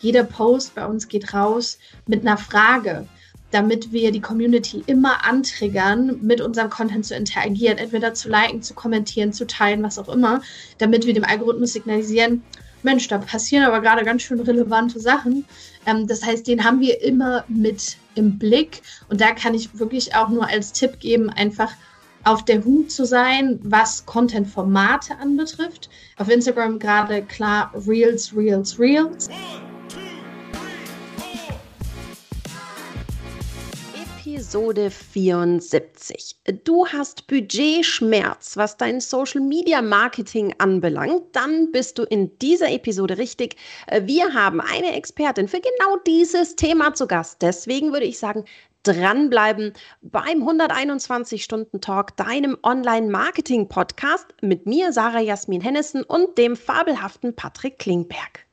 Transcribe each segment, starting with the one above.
jeder Post bei uns geht raus mit einer Frage damit wir die Community immer antriggern, mit unserem Content zu interagieren, entweder zu liken, zu kommentieren, zu teilen, was auch immer, damit wir dem Algorithmus signalisieren, Mensch, da passieren aber gerade ganz schön relevante Sachen. Ähm, das heißt, den haben wir immer mit im Blick. Und da kann ich wirklich auch nur als Tipp geben, einfach auf der Hut zu sein, was Content-Formate anbetrifft. Auf Instagram gerade klar Reels, Reels, Reels. Episode 74. Du hast Budgetschmerz, was dein Social Media Marketing anbelangt, dann bist du in dieser Episode richtig. Wir haben eine Expertin für genau dieses Thema zu Gast. Deswegen würde ich sagen, dranbleiben beim 121 Stunden Talk, deinem Online-Marketing-Podcast mit mir, Sarah Jasmin Hennissen und dem fabelhaften Patrick Klingberg.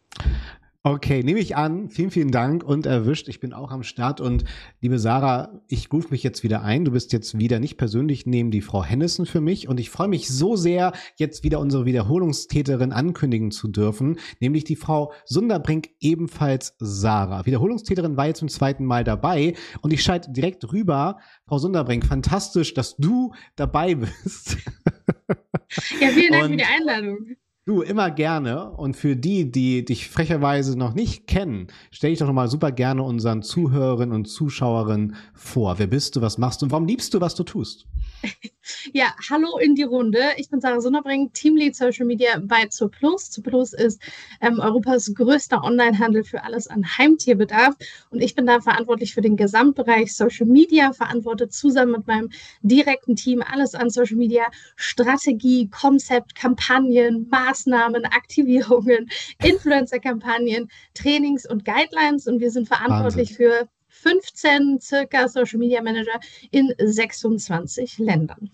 Okay, nehme ich an. Vielen, vielen Dank und erwischt. Ich bin auch am Start und liebe Sarah, ich rufe mich jetzt wieder ein. Du bist jetzt wieder nicht persönlich neben die Frau Hennissen für mich und ich freue mich so sehr, jetzt wieder unsere Wiederholungstäterin ankündigen zu dürfen, nämlich die Frau Sunderbrink, ebenfalls Sarah. Wiederholungstäterin war jetzt zum zweiten Mal dabei und ich schalte direkt rüber. Frau Sunderbrink, fantastisch, dass du dabei bist. Ja, vielen Dank und für die Einladung. Du, immer gerne. Und für die, die dich frecherweise noch nicht kennen, stell dich doch nochmal super gerne unseren Zuhörerinnen und Zuschauerinnen vor. Wer bist du, was machst du und warum liebst du, was du tust? Ja, hallo in die Runde. Ich bin Sarah Sonnerbring, Teamlead Social Media bei Zooplus. Zooplus ist ähm, Europas größter Onlinehandel für alles an Heimtierbedarf. Und ich bin da verantwortlich für den Gesamtbereich Social Media, verantwortet zusammen mit meinem direkten Team alles an Social Media, Strategie, Konzept, Kampagnen, Maßnahmen, Aktivierungen, Influencer-Kampagnen, Trainings und Guidelines. Und wir sind verantwortlich Wahnsinn. für 15 circa Social Media Manager in 26 Ländern.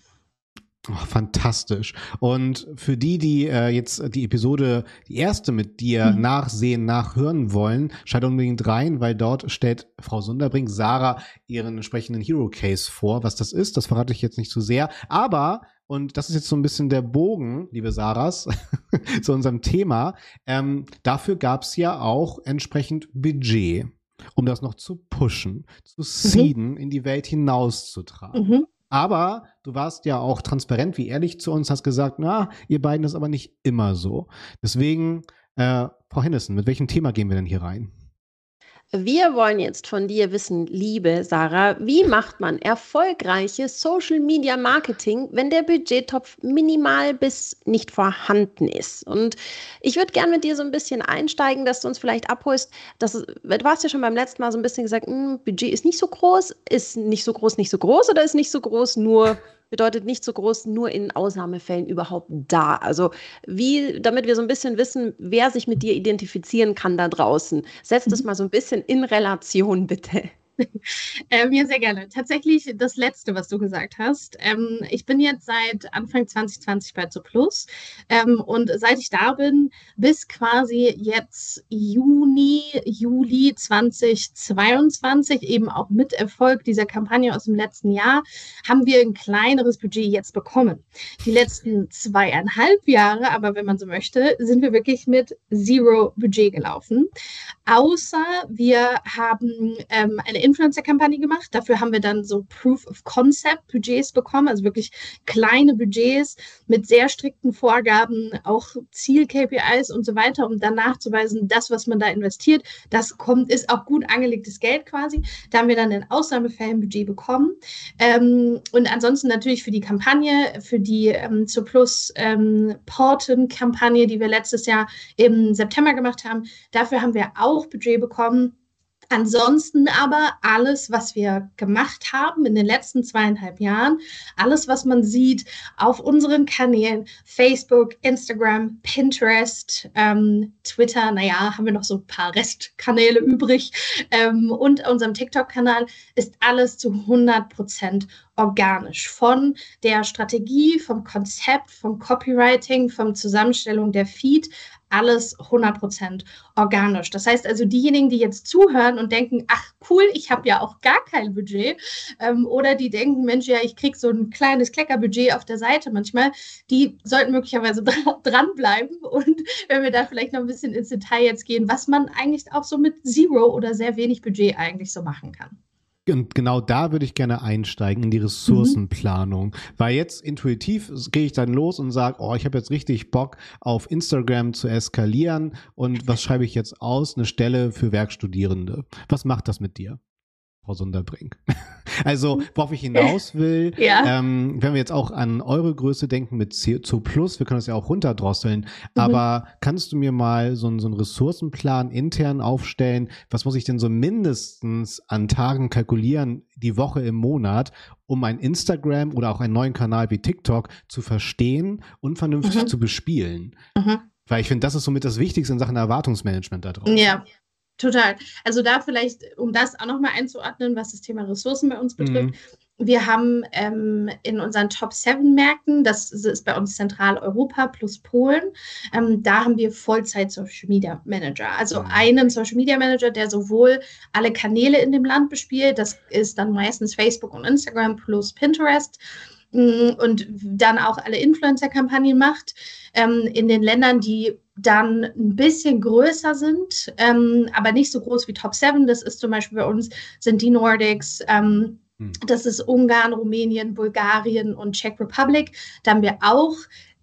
Oh, fantastisch. Und für die, die äh, jetzt die Episode, die erste mit dir mhm. nachsehen, nachhören wollen, schaut unbedingt rein, weil dort stellt Frau Sunderbrink Sarah ihren entsprechenden Hero Case vor. Was das ist, das verrate ich jetzt nicht zu sehr. Aber, und das ist jetzt so ein bisschen der Bogen, liebe Sarahs, zu unserem Thema, ähm, dafür gab es ja auch entsprechend Budget um das noch zu pushen, zu seeden, mhm. in die Welt hinauszutragen. Mhm. Aber du warst ja auch transparent, wie ehrlich zu uns, hast gesagt, na, ihr beiden ist aber nicht immer so. Deswegen, äh, Frau Hennissen, mit welchem Thema gehen wir denn hier rein? Wir wollen jetzt von dir wissen, liebe Sarah, wie macht man erfolgreiches Social Media Marketing, wenn der Budgettopf minimal bis nicht vorhanden ist? Und ich würde gerne mit dir so ein bisschen einsteigen, dass du uns vielleicht abholst. Dass, du hast ja schon beim letzten Mal so ein bisschen gesagt, hm, Budget ist nicht so groß, ist nicht so groß, nicht so groß oder ist nicht so groß, nur bedeutet nicht so groß, nur in Ausnahmefällen überhaupt da. Also wie, damit wir so ein bisschen wissen, wer sich mit dir identifizieren kann da draußen. Setz das mhm. mal so ein bisschen in Relation, bitte. ähm, ja, sehr gerne. Tatsächlich das Letzte, was du gesagt hast. Ähm, ich bin jetzt seit Anfang 2020 bei Plus ähm, und seit ich da bin, bis quasi jetzt Juni, Juli 2022, eben auch mit Erfolg dieser Kampagne aus dem letzten Jahr, haben wir ein kleineres Budget jetzt bekommen. Die letzten zweieinhalb Jahre, aber wenn man so möchte, sind wir wirklich mit Zero Budget gelaufen. Außer wir haben ähm, eine Influencer-Kampagne gemacht. Dafür haben wir dann so Proof of Concept Budgets bekommen, also wirklich kleine Budgets mit sehr strikten Vorgaben, auch Ziel-KPIs und so weiter, um dann nachzuweisen, das, was man da investiert, das kommt, ist auch gut angelegtes Geld quasi. Da haben wir dann in Ausnahmefällen Budget bekommen. Ähm, und ansonsten natürlich für die Kampagne, für die ähm, zur Plus ähm, Porten-Kampagne, die wir letztes Jahr im September gemacht haben, dafür haben wir auch Budget bekommen. Ansonsten aber alles, was wir gemacht haben in den letzten zweieinhalb Jahren, alles, was man sieht auf unseren Kanälen, Facebook, Instagram, Pinterest, ähm, Twitter, naja, haben wir noch so ein paar Restkanäle übrig ähm, und unserem TikTok-Kanal, ist alles zu 100 Prozent organisch. Von der Strategie, vom Konzept, vom Copywriting, vom Zusammenstellung der Feed alles 100% organisch. Das heißt also, diejenigen, die jetzt zuhören und denken, ach cool, ich habe ja auch gar kein Budget, ähm, oder die denken, Mensch, ja, ich kriege so ein kleines Kleckerbudget auf der Seite manchmal, die sollten möglicherweise dranbleiben. Und wenn wir da vielleicht noch ein bisschen ins Detail jetzt gehen, was man eigentlich auch so mit Zero oder sehr wenig Budget eigentlich so machen kann. Und genau da würde ich gerne einsteigen in die Ressourcenplanung, mhm. weil jetzt intuitiv gehe ich dann los und sage, oh, ich habe jetzt richtig Bock auf Instagram zu eskalieren und was schreibe ich jetzt aus? Eine Stelle für Werkstudierende. Was macht das mit dir? Frau Sunderbrink. Also, worauf ich hinaus will, ja. ähm, wenn wir jetzt auch an eure Größe denken mit CO Plus, wir können das ja auch runterdrosseln, mhm. aber kannst du mir mal so, so einen Ressourcenplan intern aufstellen? Was muss ich denn so mindestens an Tagen kalkulieren, die Woche im Monat, um ein Instagram oder auch einen neuen Kanal wie TikTok zu verstehen und vernünftig mhm. zu bespielen? Mhm. Weil ich finde, das ist somit das Wichtigste in Sachen Erwartungsmanagement da drauf. Ja, Total. Also da vielleicht, um das auch nochmal einzuordnen, was das Thema Ressourcen bei uns betrifft. Mhm. Wir haben ähm, in unseren Top 7 Märkten, das ist bei uns Zentraleuropa plus Polen, ähm, da haben wir Vollzeit Social Media Manager. Also mhm. einen Social Media Manager, der sowohl alle Kanäle in dem Land bespielt, das ist dann meistens Facebook und Instagram plus Pinterest und dann auch alle Influencer-Kampagnen macht. Ähm, in den Ländern, die dann ein bisschen größer sind, ähm, aber nicht so groß wie Top 7. Das ist zum Beispiel bei uns, sind die Nordics, ähm, hm. das ist Ungarn, Rumänien, Bulgarien und Czech Republic. Da haben wir auch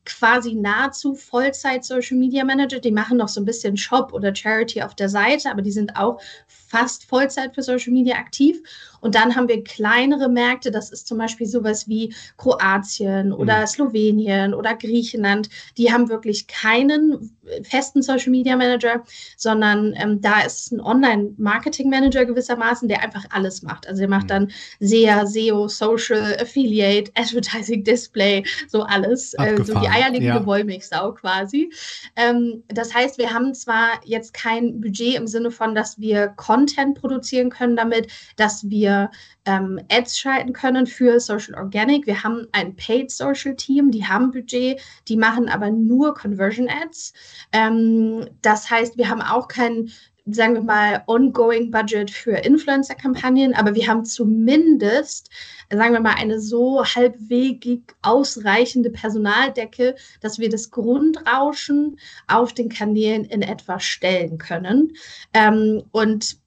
quasi nahezu Vollzeit Social Media Manager. Die machen noch so ein bisschen Shop oder Charity auf der Seite, aber die sind auch fast Vollzeit für Social Media aktiv. Und dann haben wir kleinere Märkte, das ist zum Beispiel sowas wie Kroatien oder mhm. Slowenien oder Griechenland. Die haben wirklich keinen festen Social Media Manager, sondern ähm, da ist ein Online-Marketing Manager gewissermaßen, der einfach alles macht. Also der macht mhm. dann SEA, SEO, Social, Affiliate, Advertising, Display, so alles. Äh, so die eierlegende ja. Wollmilchsau quasi. Ähm, das heißt, wir haben zwar jetzt kein Budget im Sinne von, dass wir Content produzieren können damit, dass wir wir ähm, Ads schalten können für Social Organic. Wir haben ein Paid Social Team, die haben Budget, die machen aber nur Conversion Ads. Ähm, das heißt, wir haben auch kein sagen wir mal, ongoing Budget für Influencer-Kampagnen, aber wir haben zumindest, sagen wir mal, eine so halbwegig ausreichende Personaldecke, dass wir das Grundrauschen auf den Kanälen in etwa stellen können. Ähm, und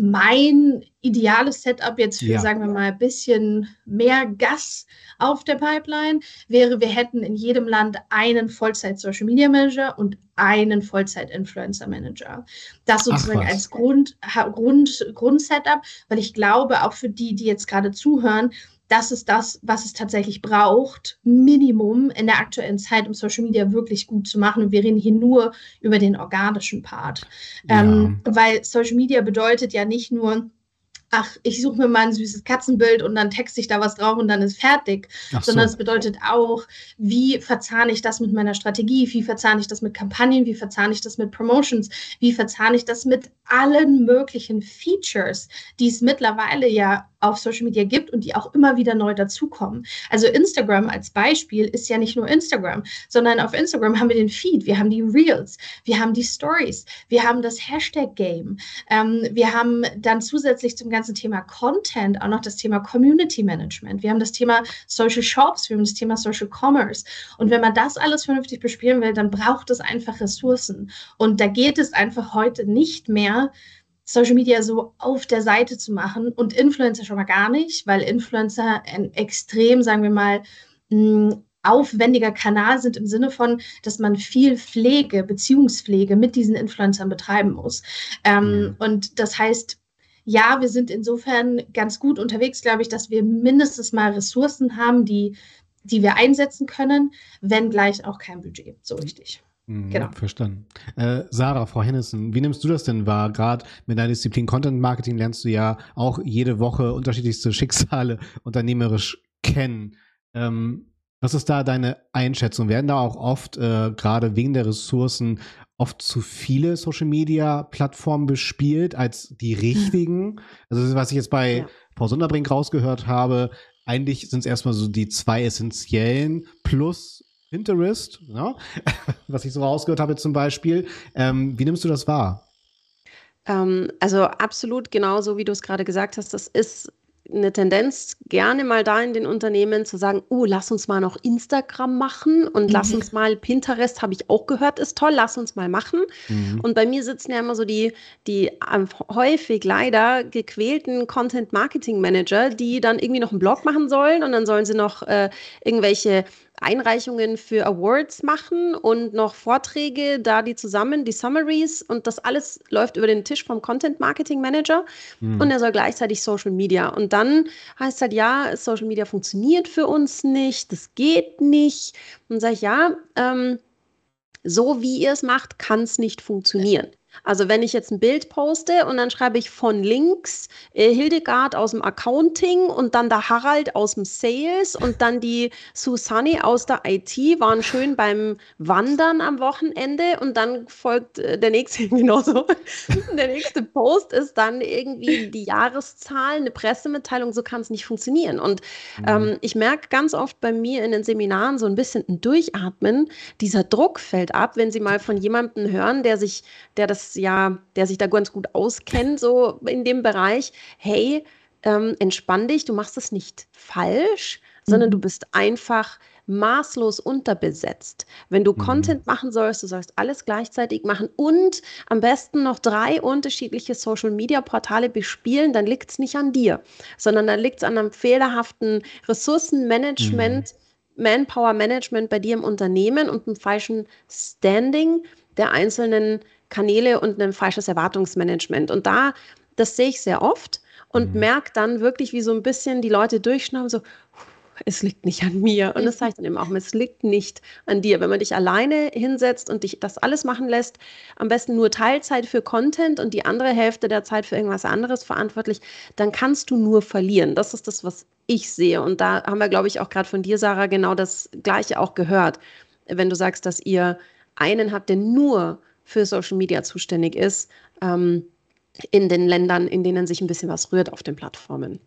mein ideales Setup jetzt für, ja. sagen wir mal, ein bisschen mehr Gas auf der Pipeline wäre, wir hätten in jedem Land einen Vollzeit-Social Media Manager und einen Vollzeit-Influencer Manager. Das sozusagen als Grund, Grund, Grundsetup, weil ich glaube, auch für die, die jetzt gerade zuhören, das ist das, was es tatsächlich braucht, Minimum in der aktuellen Zeit, um Social Media wirklich gut zu machen. Und wir reden hier nur über den organischen Part. Ja. Ähm, weil Social Media bedeutet ja nicht nur, ach, ich suche mir mal ein süßes Katzenbild und dann texte ich da was drauf und dann ist fertig. So. Sondern es bedeutet auch, wie verzahne ich das mit meiner Strategie, wie verzahne ich das mit Kampagnen, wie verzahne ich das mit Promotions, wie verzahne ich das mit allen möglichen Features, die es mittlerweile ja auf Social Media gibt und die auch immer wieder neu dazukommen. Also Instagram als Beispiel ist ja nicht nur Instagram, sondern auf Instagram haben wir den Feed, wir haben die Reels, wir haben die Stories, wir haben das Hashtag-Game, ähm, wir haben dann zusätzlich zum ganzen Thema Content auch noch das Thema Community Management, wir haben das Thema Social Shops, wir haben das Thema Social Commerce. Und wenn man das alles vernünftig bespielen will, dann braucht es einfach Ressourcen. Und da geht es einfach heute nicht mehr, Social Media so auf der Seite zu machen und Influencer schon mal gar nicht, weil Influencer ein extrem, sagen wir mal, hm, aufwendiger Kanal sind im Sinne von, dass man viel Pflege, Beziehungspflege mit diesen Influencern betreiben muss. Ähm, mhm. Und das heißt, ja, wir sind insofern ganz gut unterwegs, glaube ich, dass wir mindestens mal Ressourcen haben, die, die wir einsetzen können, wenn gleich auch kein Budget. So richtig. Mhm, genau. Verstanden. Äh, Sarah, Frau Hennissen, wie nimmst du das denn wahr? Gerade mit deiner Disziplin Content Marketing lernst du ja auch jede Woche unterschiedlichste Schicksale unternehmerisch kennen. Ähm, was ist da deine Einschätzung? Werden da auch oft, äh, gerade wegen der Ressourcen, oft zu viele Social Media Plattformen bespielt als die richtigen? Also, was ich jetzt bei ja. Frau Sonderbrink rausgehört habe, eigentlich sind es erstmal so die zwei essentiellen plus Pinterest, ne? was ich so rausgehört habe zum Beispiel. Ähm, wie nimmst du das wahr? Ähm, also absolut genauso, wie du es gerade gesagt hast. Das ist eine Tendenz gerne mal da in den Unternehmen zu sagen, oh, lass uns mal noch Instagram machen und mhm. lass uns mal Pinterest, habe ich auch gehört, ist toll, lass uns mal machen. Mhm. Und bei mir sitzen ja immer so die, die häufig leider gequälten Content Marketing Manager, die dann irgendwie noch einen Blog machen sollen und dann sollen sie noch äh, irgendwelche Einreichungen für Awards machen und noch Vorträge, da die zusammen, die Summaries und das alles läuft über den Tisch vom Content Marketing Manager mhm. und er soll gleichzeitig Social Media. Und dann heißt es halt, ja, Social Media funktioniert für uns nicht, das geht nicht. Und sage ich, ja, ähm, so wie ihr es macht, kann es nicht funktionieren. Also wenn ich jetzt ein Bild poste und dann schreibe ich von links äh, Hildegard aus dem Accounting und dann der Harald aus dem Sales und dann die Susanne aus der IT waren schön beim Wandern am Wochenende und dann folgt äh, der nächste genauso. der nächste Post ist dann irgendwie die Jahreszahl, eine Pressemitteilung, so kann es nicht funktionieren. Und mhm. ähm, ich merke ganz oft bei mir in den Seminaren so ein bisschen ein Durchatmen. Dieser Druck fällt ab, wenn Sie mal von jemandem hören, der sich, der das ja, der sich da ganz gut auskennt, so in dem Bereich, hey, ähm, entspann dich, du machst es nicht falsch, sondern du mhm. bist einfach maßlos unterbesetzt. Wenn du mhm. Content machen sollst, du sollst alles gleichzeitig machen und am besten noch drei unterschiedliche Social-Media-Portale bespielen, dann liegt es nicht an dir, sondern dann liegt es an einem fehlerhaften Ressourcenmanagement, mhm. Manpower-Management bei dir im Unternehmen und einem falschen Standing der einzelnen Kanäle und ein falsches Erwartungsmanagement. Und da, das sehe ich sehr oft und mhm. merke dann wirklich, wie so ein bisschen die Leute durchschnauben, so, es liegt nicht an mir. Und das sage ich dann eben auch, es liegt nicht an dir. Wenn man dich alleine hinsetzt und dich das alles machen lässt, am besten nur Teilzeit für Content und die andere Hälfte der Zeit für irgendwas anderes verantwortlich, dann kannst du nur verlieren. Das ist das, was ich sehe. Und da haben wir, glaube ich, auch gerade von dir, Sarah, genau das Gleiche auch gehört. Wenn du sagst, dass ihr einen habt, der nur für Social Media zuständig ist, ähm, in den Ländern, in denen sich ein bisschen was rührt auf den Plattformen.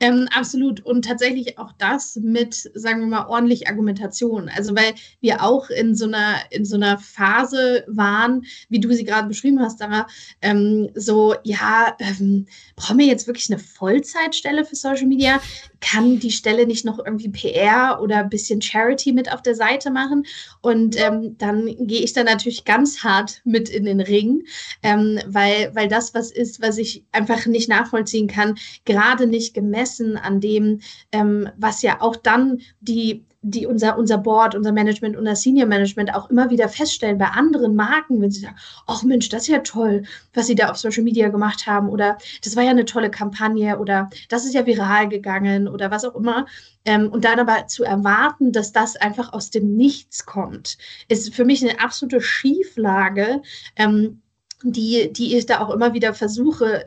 Ähm, absolut. Und tatsächlich auch das mit, sagen wir mal, ordentlich Argumentation. Also weil wir auch in so einer, in so einer Phase waren, wie du sie gerade beschrieben hast, Sarah, ähm, so, ja, ähm, brauchen wir jetzt wirklich eine Vollzeitstelle für Social Media? Kann die Stelle nicht noch irgendwie PR oder ein bisschen Charity mit auf der Seite machen? Und ähm, dann gehe ich da natürlich ganz hart mit in den Ring, ähm, weil, weil das was ist, was ich einfach nicht nachvollziehen kann, gerade nicht gemessen gemessen an dem, ähm, was ja auch dann die die unser, unser Board, unser Management, unser Senior Management auch immer wieder feststellen bei anderen Marken, wenn sie sagen, ach Mensch, das ist ja toll, was sie da auf Social Media gemacht haben oder das war ja eine tolle Kampagne oder das ist ja viral gegangen oder was auch immer. Ähm, und dann aber zu erwarten, dass das einfach aus dem Nichts kommt, ist für mich eine absolute Schieflage. Ähm, die, die ich da auch immer wieder versuche,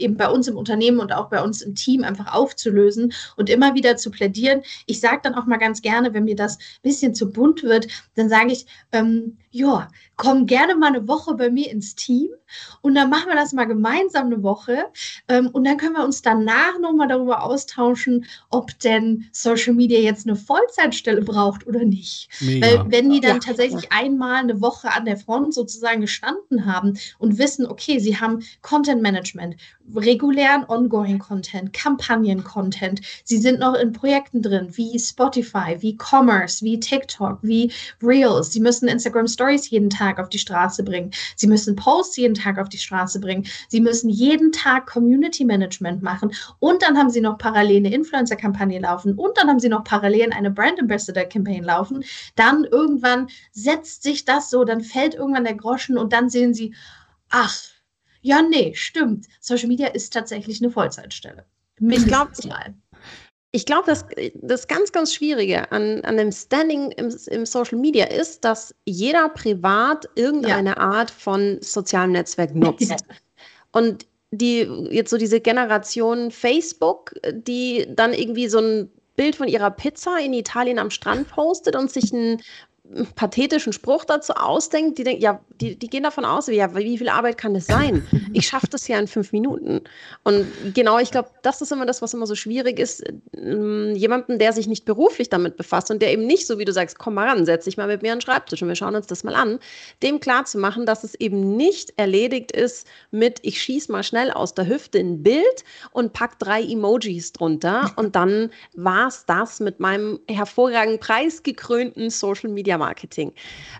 eben bei uns im Unternehmen und auch bei uns im Team einfach aufzulösen und immer wieder zu plädieren. Ich sage dann auch mal ganz gerne, wenn mir das ein bisschen zu bunt wird, dann sage ich, ähm, ja, komm gerne mal eine Woche bei mir ins Team und dann machen wir das mal gemeinsam eine Woche ähm, und dann können wir uns danach nochmal darüber austauschen, ob denn Social Media jetzt eine Vollzeitstelle braucht oder nicht. Mega. Weil wenn die dann ja. tatsächlich einmal eine Woche an der Front sozusagen gestanden haben und wissen, okay, sie haben Content Management, regulären Ongoing-Content, Kampagnen-Content. Sie sind noch in Projekten drin, wie Spotify, wie Commerce, wie TikTok, wie Reels. Sie müssen Instagram Stories jeden Tag auf die Straße bringen. Sie müssen Posts jeden Tag auf die Straße bringen. Sie müssen jeden Tag Community Management machen. Und dann haben sie noch parallel eine Influencer-Kampagne laufen. Und dann haben sie noch parallel eine Brand Ambassador-Campaign laufen. Dann irgendwann setzt sich das so, dann fällt irgendwann der Groschen und dann sehen sie, ach, ja, nee, stimmt. Social Media ist tatsächlich eine Vollzeitstelle. Ich glaube, ich glaube, das, das ganz, ganz Schwierige an, an dem Standing im, im Social Media ist, dass jeder privat irgendeine ja. Art von sozialem Netzwerk nutzt. Und die jetzt so diese Generation Facebook, die dann irgendwie so ein Bild von ihrer Pizza in Italien am Strand postet und sich ein pathetischen Spruch dazu ausdenkt, die denken, ja, die, die gehen davon aus, ja, wie viel Arbeit kann das sein? Ich schaffe das ja in fünf Minuten. Und genau, ich glaube, das ist immer das, was immer so schwierig ist, ähm, jemanden, der sich nicht beruflich damit befasst und der eben nicht, so wie du sagst, komm mal ran, setz dich mal mit mir an den Schreibtisch und wir schauen uns das mal an, dem klar zu machen, dass es eben nicht erledigt ist mit, ich schieße mal schnell aus der Hüfte ein Bild und pack drei Emojis drunter und dann war es das mit meinem hervorragend preisgekrönten Social Media Marketing.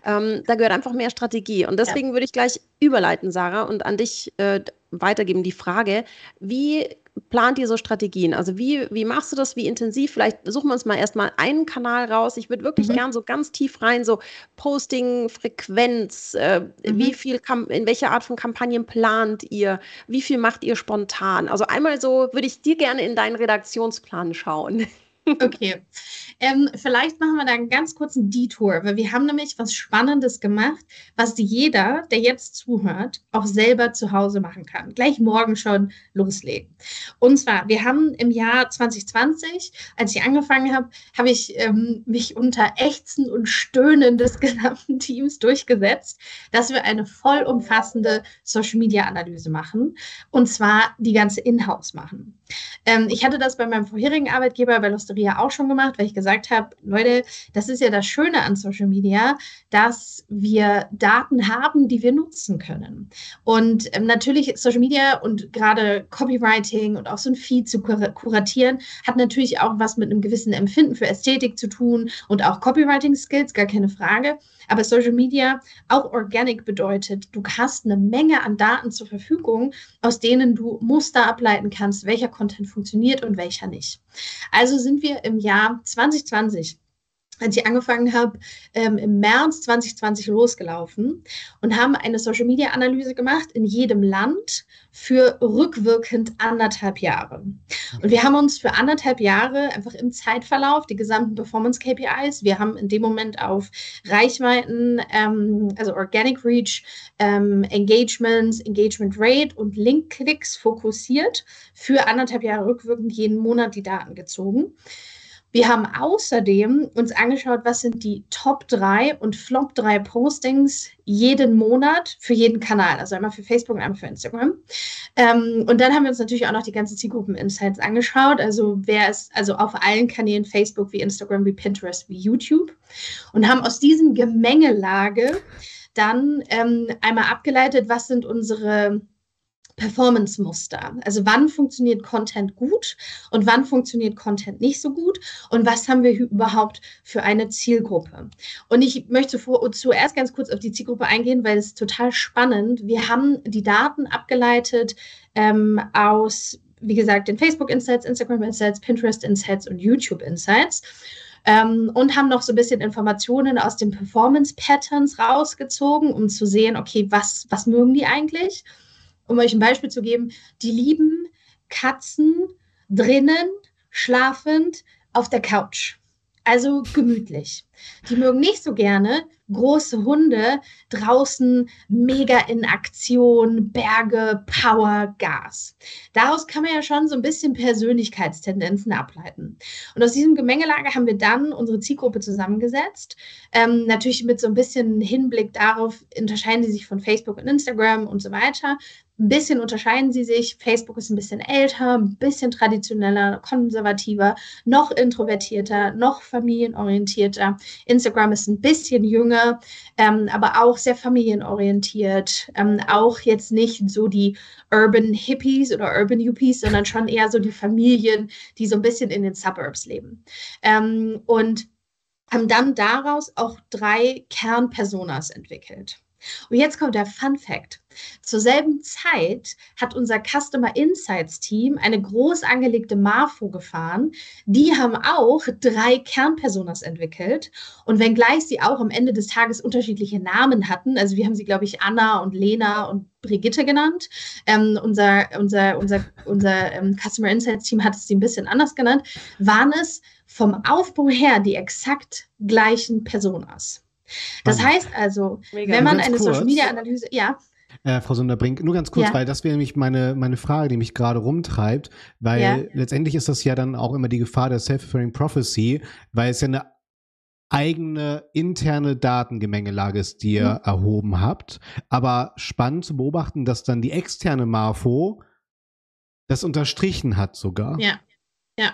Ähm, da gehört einfach mehr Strategie. Und deswegen ja. würde ich gleich überleiten, Sarah, und an dich äh, weitergeben die Frage, wie plant ihr so Strategien? Also wie, wie machst du das? Wie intensiv? Vielleicht suchen wir uns mal erstmal einen Kanal raus. Ich würde wirklich mhm. gern so ganz tief rein, so Posting, Frequenz, äh, mhm. wie viel, in welcher Art von Kampagnen plant ihr? Wie viel macht ihr spontan? Also einmal so würde ich dir gerne in deinen Redaktionsplan schauen. Okay. Ähm, vielleicht machen wir da einen ganz kurzen Detour, weil wir haben nämlich was Spannendes gemacht, was jeder, der jetzt zuhört, auch selber zu Hause machen kann. Gleich morgen schon loslegen. Und zwar, wir haben im Jahr 2020, als ich angefangen habe, habe ich ähm, mich unter Ächzen und Stöhnen des gesamten Teams durchgesetzt, dass wir eine vollumfassende Social-Media-Analyse machen. Und zwar die ganze Inhouse machen. Ähm, ich hatte das bei meinem vorherigen Arbeitgeber bei Losteria auch schon gemacht, weil ich gesagt habe, Leute, das ist ja das Schöne an Social Media, dass wir Daten haben, die wir nutzen können. Und ähm, natürlich Social Media und gerade Copywriting und auch so ein Feed zu kur kuratieren, hat natürlich auch was mit einem gewissen Empfinden für Ästhetik zu tun und auch Copywriting-Skills, gar keine Frage. Aber Social Media, auch Organic bedeutet, du hast eine Menge an Daten zur Verfügung, aus denen du Muster ableiten kannst, welcher Content funktioniert und welcher nicht. Also sind wir im Jahr 2020 als ich angefangen habe, ähm, im März 2020 losgelaufen und haben eine Social-Media-Analyse gemacht in jedem Land für rückwirkend anderthalb Jahre. Und wir haben uns für anderthalb Jahre einfach im Zeitverlauf die gesamten Performance-KPIs, wir haben in dem Moment auf Reichweiten, ähm, also Organic Reach, ähm, Engagements, Engagement Rate und Link-Klicks fokussiert, für anderthalb Jahre rückwirkend jeden Monat die Daten gezogen. Wir haben außerdem uns angeschaut, was sind die Top 3 und Flop 3 Postings jeden Monat für jeden Kanal, also einmal für Facebook und einmal für Instagram. Ähm, und dann haben wir uns natürlich auch noch die ganzen Zielgruppen-Insights angeschaut. Also wer ist also auf allen Kanälen Facebook wie Instagram, wie Pinterest, wie YouTube und haben aus diesem Gemengelage dann ähm, einmal abgeleitet, was sind unsere Performance-Muster. Also wann funktioniert Content gut und wann funktioniert Content nicht so gut und was haben wir überhaupt für eine Zielgruppe. Und ich möchte vor, zuerst ganz kurz auf die Zielgruppe eingehen, weil es total spannend. Wir haben die Daten abgeleitet ähm, aus, wie gesagt, den Facebook Insights, Instagram Insights, Pinterest Insights und YouTube Insights. Ähm, und haben noch so ein bisschen Informationen aus den Performance Patterns rausgezogen, um zu sehen, okay, was, was mögen die eigentlich? Um euch ein Beispiel zu geben, die lieben Katzen drinnen, schlafend auf der Couch. Also gemütlich. Die mögen nicht so gerne große Hunde draußen mega in Aktion, Berge, Power, Gas. Daraus kann man ja schon so ein bisschen Persönlichkeitstendenzen ableiten. Und aus diesem Gemengelage haben wir dann unsere Zielgruppe zusammengesetzt. Ähm, natürlich mit so ein bisschen Hinblick darauf, unterscheiden sie sich von Facebook und Instagram und so weiter. Ein bisschen unterscheiden sie sich. Facebook ist ein bisschen älter, ein bisschen traditioneller, konservativer, noch introvertierter, noch familienorientierter. Instagram ist ein bisschen jünger, ähm, aber auch sehr familienorientiert. Ähm, auch jetzt nicht so die Urban Hippies oder Urban Yuppies, sondern schon eher so die Familien, die so ein bisschen in den Suburbs leben. Ähm, und haben dann daraus auch drei Kernpersonas entwickelt. Und jetzt kommt der Fun Fact. Zur selben Zeit hat unser Customer Insights Team eine groß angelegte Marfo gefahren. Die haben auch drei Kernpersonas entwickelt. Und wenngleich sie auch am Ende des Tages unterschiedliche Namen hatten, also wir haben sie, glaube ich, Anna und Lena und Brigitte genannt. Ähm, unser unser, unser, unser ähm, Customer Insights Team hat es sie ein bisschen anders genannt, waren es vom Aufbau her die exakt gleichen Personas. Das heißt also, Mega. wenn man eine kurz, Social Media Analyse, ja. Äh, Frau Sunderbrink, nur ganz kurz, ja. weil das wäre nämlich meine, meine Frage, die mich gerade rumtreibt, weil ja. letztendlich ist das ja dann auch immer die Gefahr der Self-Fulfilling Prophecy, weil es ja eine eigene interne Datengemengelage ist, die ihr mhm. erhoben habt. Aber spannend zu beobachten, dass dann die externe Marfo das unterstrichen hat sogar. Ja, ja.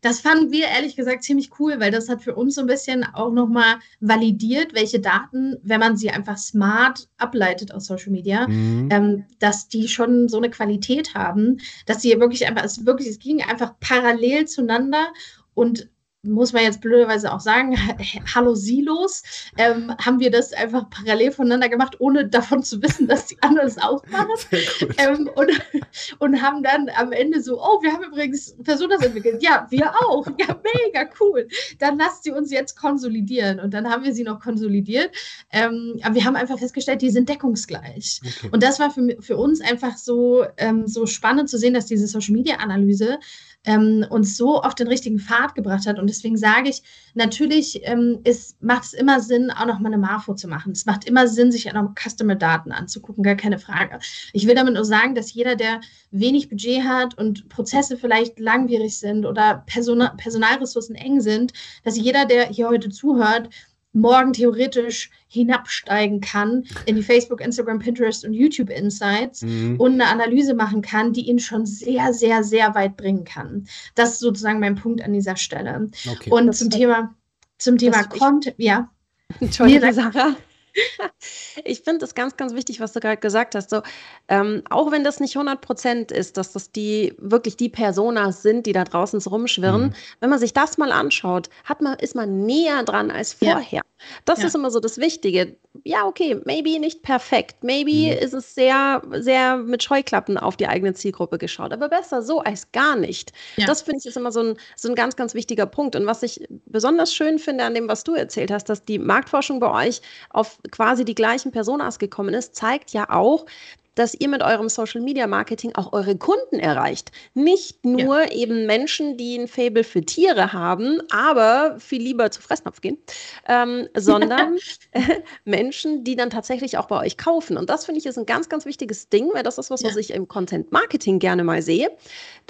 Das fanden wir ehrlich gesagt ziemlich cool, weil das hat für uns so ein bisschen auch nochmal validiert, welche Daten, wenn man sie einfach smart ableitet aus Social Media, mhm. ähm, dass die schon so eine Qualität haben, dass sie wirklich einfach, es wirklich, es ging einfach parallel zueinander und muss man jetzt blöderweise auch sagen, Hallo Silos, ähm, haben wir das einfach parallel voneinander gemacht, ohne davon zu wissen, dass die anderen es auch machen. Ähm, und, und haben dann am Ende so, oh, wir haben übrigens Personas entwickelt. Ja, wir auch. Ja, mega cool. Dann lasst sie uns jetzt konsolidieren. Und dann haben wir sie noch konsolidiert. Ähm, aber wir haben einfach festgestellt, die sind deckungsgleich. Okay. Und das war für, für uns einfach so, ähm, so spannend zu sehen, dass diese Social Media Analyse ähm, uns so auf den richtigen Pfad gebracht hat. Und deswegen sage ich, natürlich ähm, ist, macht es immer Sinn, auch noch mal eine Marfo zu machen. Es macht immer Sinn, sich auch noch Customer-Daten anzugucken, gar keine Frage. Ich will damit nur sagen, dass jeder, der wenig Budget hat und Prozesse vielleicht langwierig sind oder Person Personalressourcen eng sind, dass jeder, der hier heute zuhört, morgen theoretisch hinabsteigen kann in die Facebook, Instagram, Pinterest und YouTube Insights mhm. und eine Analyse machen kann, die ihn schon sehr, sehr, sehr weit bringen kann. Das ist sozusagen mein Punkt an dieser Stelle. Okay. Und das zum Thema, zum Thema Content, ja. Entschuldigung, Sarah. Ich finde es ganz, ganz wichtig, was du gerade gesagt hast. So, ähm, auch wenn das nicht 100 Prozent ist, dass das die wirklich die Personas sind, die da draußen so rumschwirren, mhm. wenn man sich das mal anschaut, hat man, ist man näher dran als vorher. Ja. Das ja. ist immer so das Wichtige. Ja, okay, maybe nicht perfekt. Maybe mhm. ist es sehr, sehr mit Scheuklappen auf die eigene Zielgruppe geschaut. Aber besser so als gar nicht. Ja. Das finde ich ist immer so ein, so ein ganz, ganz wichtiger Punkt. Und was ich besonders schön finde an dem, was du erzählt hast, dass die Marktforschung bei euch auf quasi die gleichen Personas gekommen ist, zeigt ja auch, dass ihr mit eurem Social Media Marketing auch eure Kunden erreicht. Nicht nur ja. eben Menschen, die ein Fable für Tiere haben, aber viel lieber zu Fressnapf gehen, ähm, sondern Menschen, die dann tatsächlich auch bei euch kaufen. Und das finde ich ist ein ganz, ganz wichtiges Ding, weil das ist was, ja. was ich im Content Marketing gerne mal sehe.